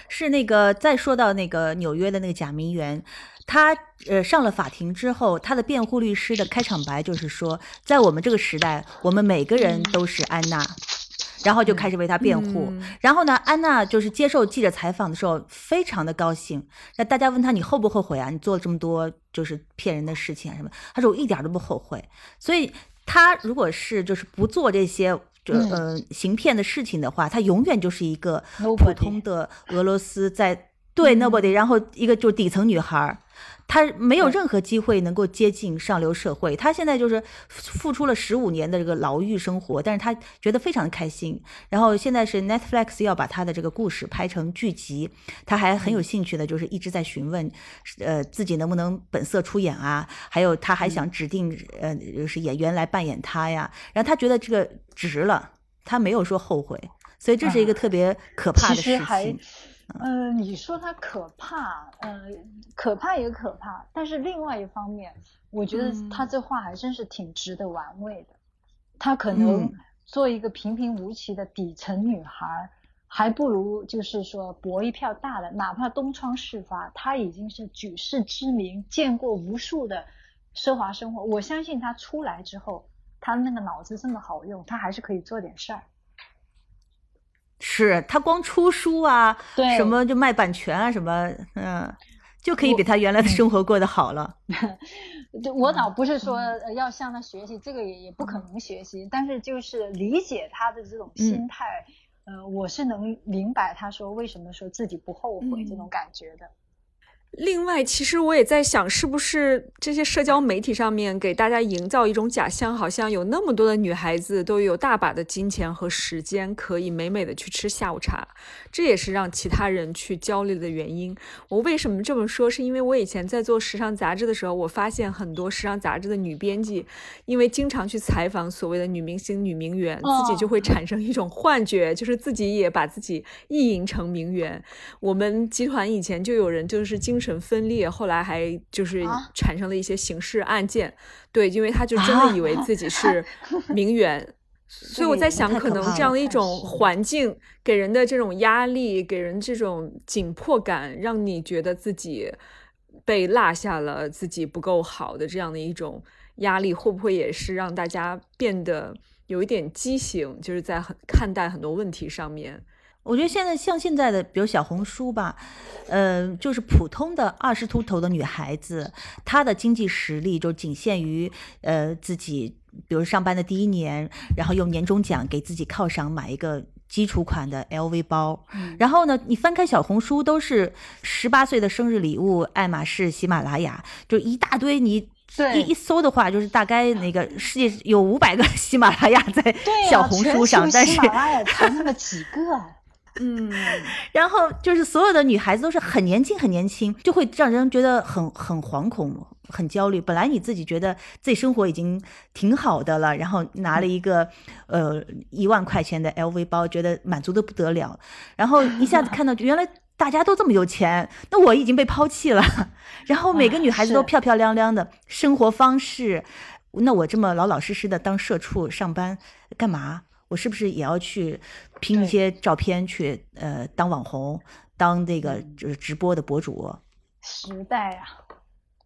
是那个再说到那个纽约的那个假名媛。他呃上了法庭之后，他的辩护律师的开场白就是说，在我们这个时代，我们每个人都是安娜，然后就开始为他辩护。然后呢，安娜就是接受记者采访的时候，非常的高兴。那大家问他你后不后悔啊？你做了这么多就是骗人的事情啊什么？他说我一点都不后悔。所以他如果是就是不做这些就呃行骗的事情的话，他永远就是一个普通的俄罗斯在。对，nobody，然后一个就是底层女孩，她没有任何机会能够接近上流社会。她现在就是付出了十五年的这个牢狱生活，但是她觉得非常的开心。然后现在是 Netflix 要把她的这个故事拍成剧集，她还很有兴趣的，就是一直在询问，呃，自己能不能本色出演啊？还有她还想指定呃，就是演员来扮演她呀。然后她觉得这个值了，她没有说后悔，所以这是一个特别可怕的事情。呃，你说它可怕，呃，可怕也可怕，但是另外一方面，我觉得他这话还真是挺值得玩味的。他可能做一个平平无奇的底层女孩，还不如就是说搏一票大的，哪怕东窗事发，她已经是举世知名，见过无数的奢华生活。我相信她出来之后，她那个脑子这么好用，她还是可以做点事儿。是他光出书啊，什么就卖版权啊，什么嗯，就可以比他原来的生活过得好了。我倒不是说要向他学习，这个也也不可能学习，但是就是理解他的这种心态，呃，我是能明白他说为什么说自己不后悔这种感觉的。另外，其实我也在想，是不是这些社交媒体上面给大家营造一种假象，好像有那么多的女孩子都有大把的金钱和时间，可以美美的去吃下午茶，这也是让其他人去焦虑的原因。我为什么这么说？是因为我以前在做时尚杂志的时候，我发现很多时尚杂志的女编辑，因为经常去采访所谓的女明星、女名媛，自己就会产生一种幻觉，就是自己也把自己意淫成名媛。我们集团以前就有人就是经。精神分裂，后来还就是产生了一些刑事案件，对，因为他就真的以为自己。是名媛，所以我在想，可能这样的一种环境给人的这种压力，给人这种紧迫感，让你觉得自己被落下了，自己不够好的这样的一种压力，会不会也是让大家变得有一点畸形，就是在很看待很多问题上面。我觉得现在像现在的，比如小红书吧，呃，就是普通的二十出头的女孩子，她的经济实力就仅限于呃自己，比如上班的第一年，然后用年终奖给自己犒赏买一个基础款的 LV 包，然后呢，你翻开小红书都是十八岁的生日礼物，爱马仕、喜马拉雅，就一大堆你对一一搜的话，就是大概那个世界有五百个 喜马拉雅在小红书上，但是喜马拉雅才那么几个。嗯，然后就是所有的女孩子都是很年轻，很年轻，就会让人觉得很很惶恐、很焦虑。本来你自己觉得自己生活已经挺好的了，然后拿了一个呃一万块钱的 LV 包，觉得满足的不得了，然后一下子看到原来大家都这么有钱，那我已经被抛弃了。然后每个女孩子都漂漂亮亮的生活方式，那我这么老老实实的当社畜上班干嘛？我是不是也要去拼一些照片去呃当网红，当这个就是直播的博主？时代啊，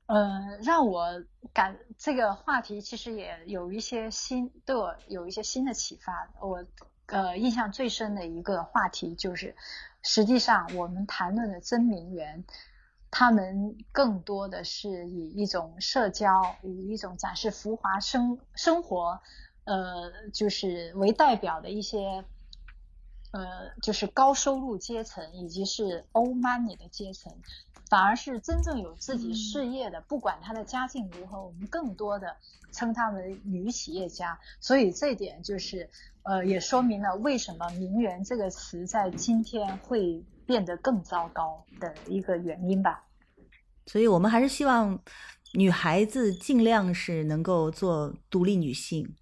呃，让我感这个话题其实也有一些新，对我有一些新的启发。我呃印象最深的一个话题就是，实际上我们谈论的真名媛，他们更多的是以一种社交，以一种展示浮华生生活，呃，就是为代表的一些。呃，就是高收入阶层以及是 old money 的阶层，反而是真正有自己事业的，不管他的家境如何，我们更多的称他为女企业家。所以这一点就是，呃，也说明了为什么“名媛”这个词在今天会变得更糟糕的一个原因吧。所以我们还是希望女孩子尽量是能够做独立女性，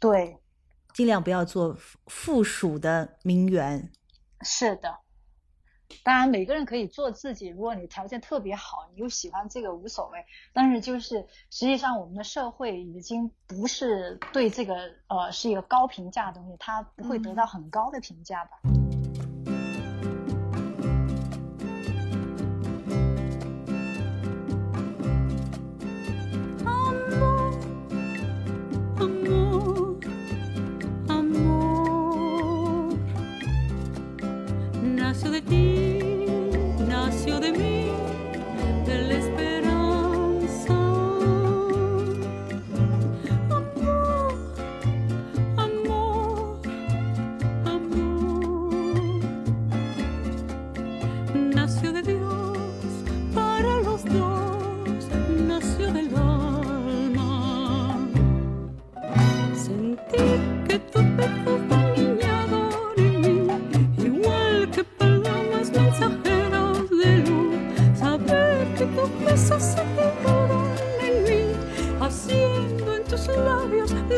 对，尽量不要做附附属的名媛。是的。当然，每个人可以做自己。如果你条件特别好，你又喜欢这个无所谓。但是，就是实际上我们的社会已经不是对这个呃是一个高评价的东西，它不会得到很高的评价吧。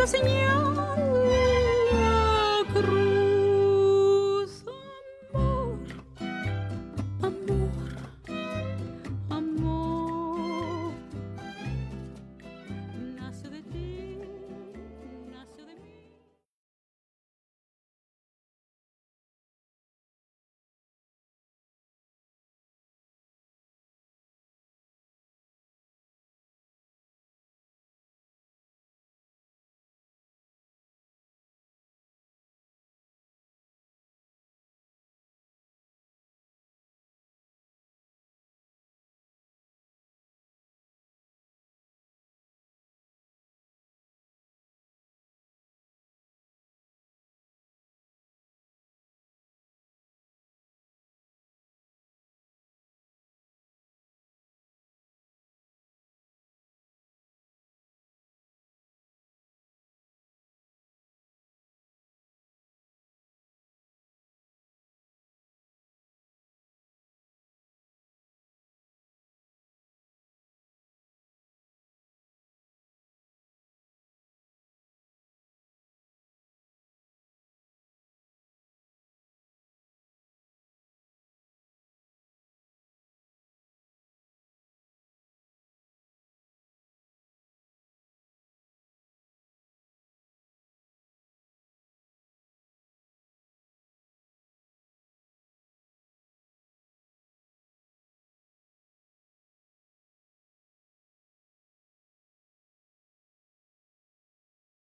señor.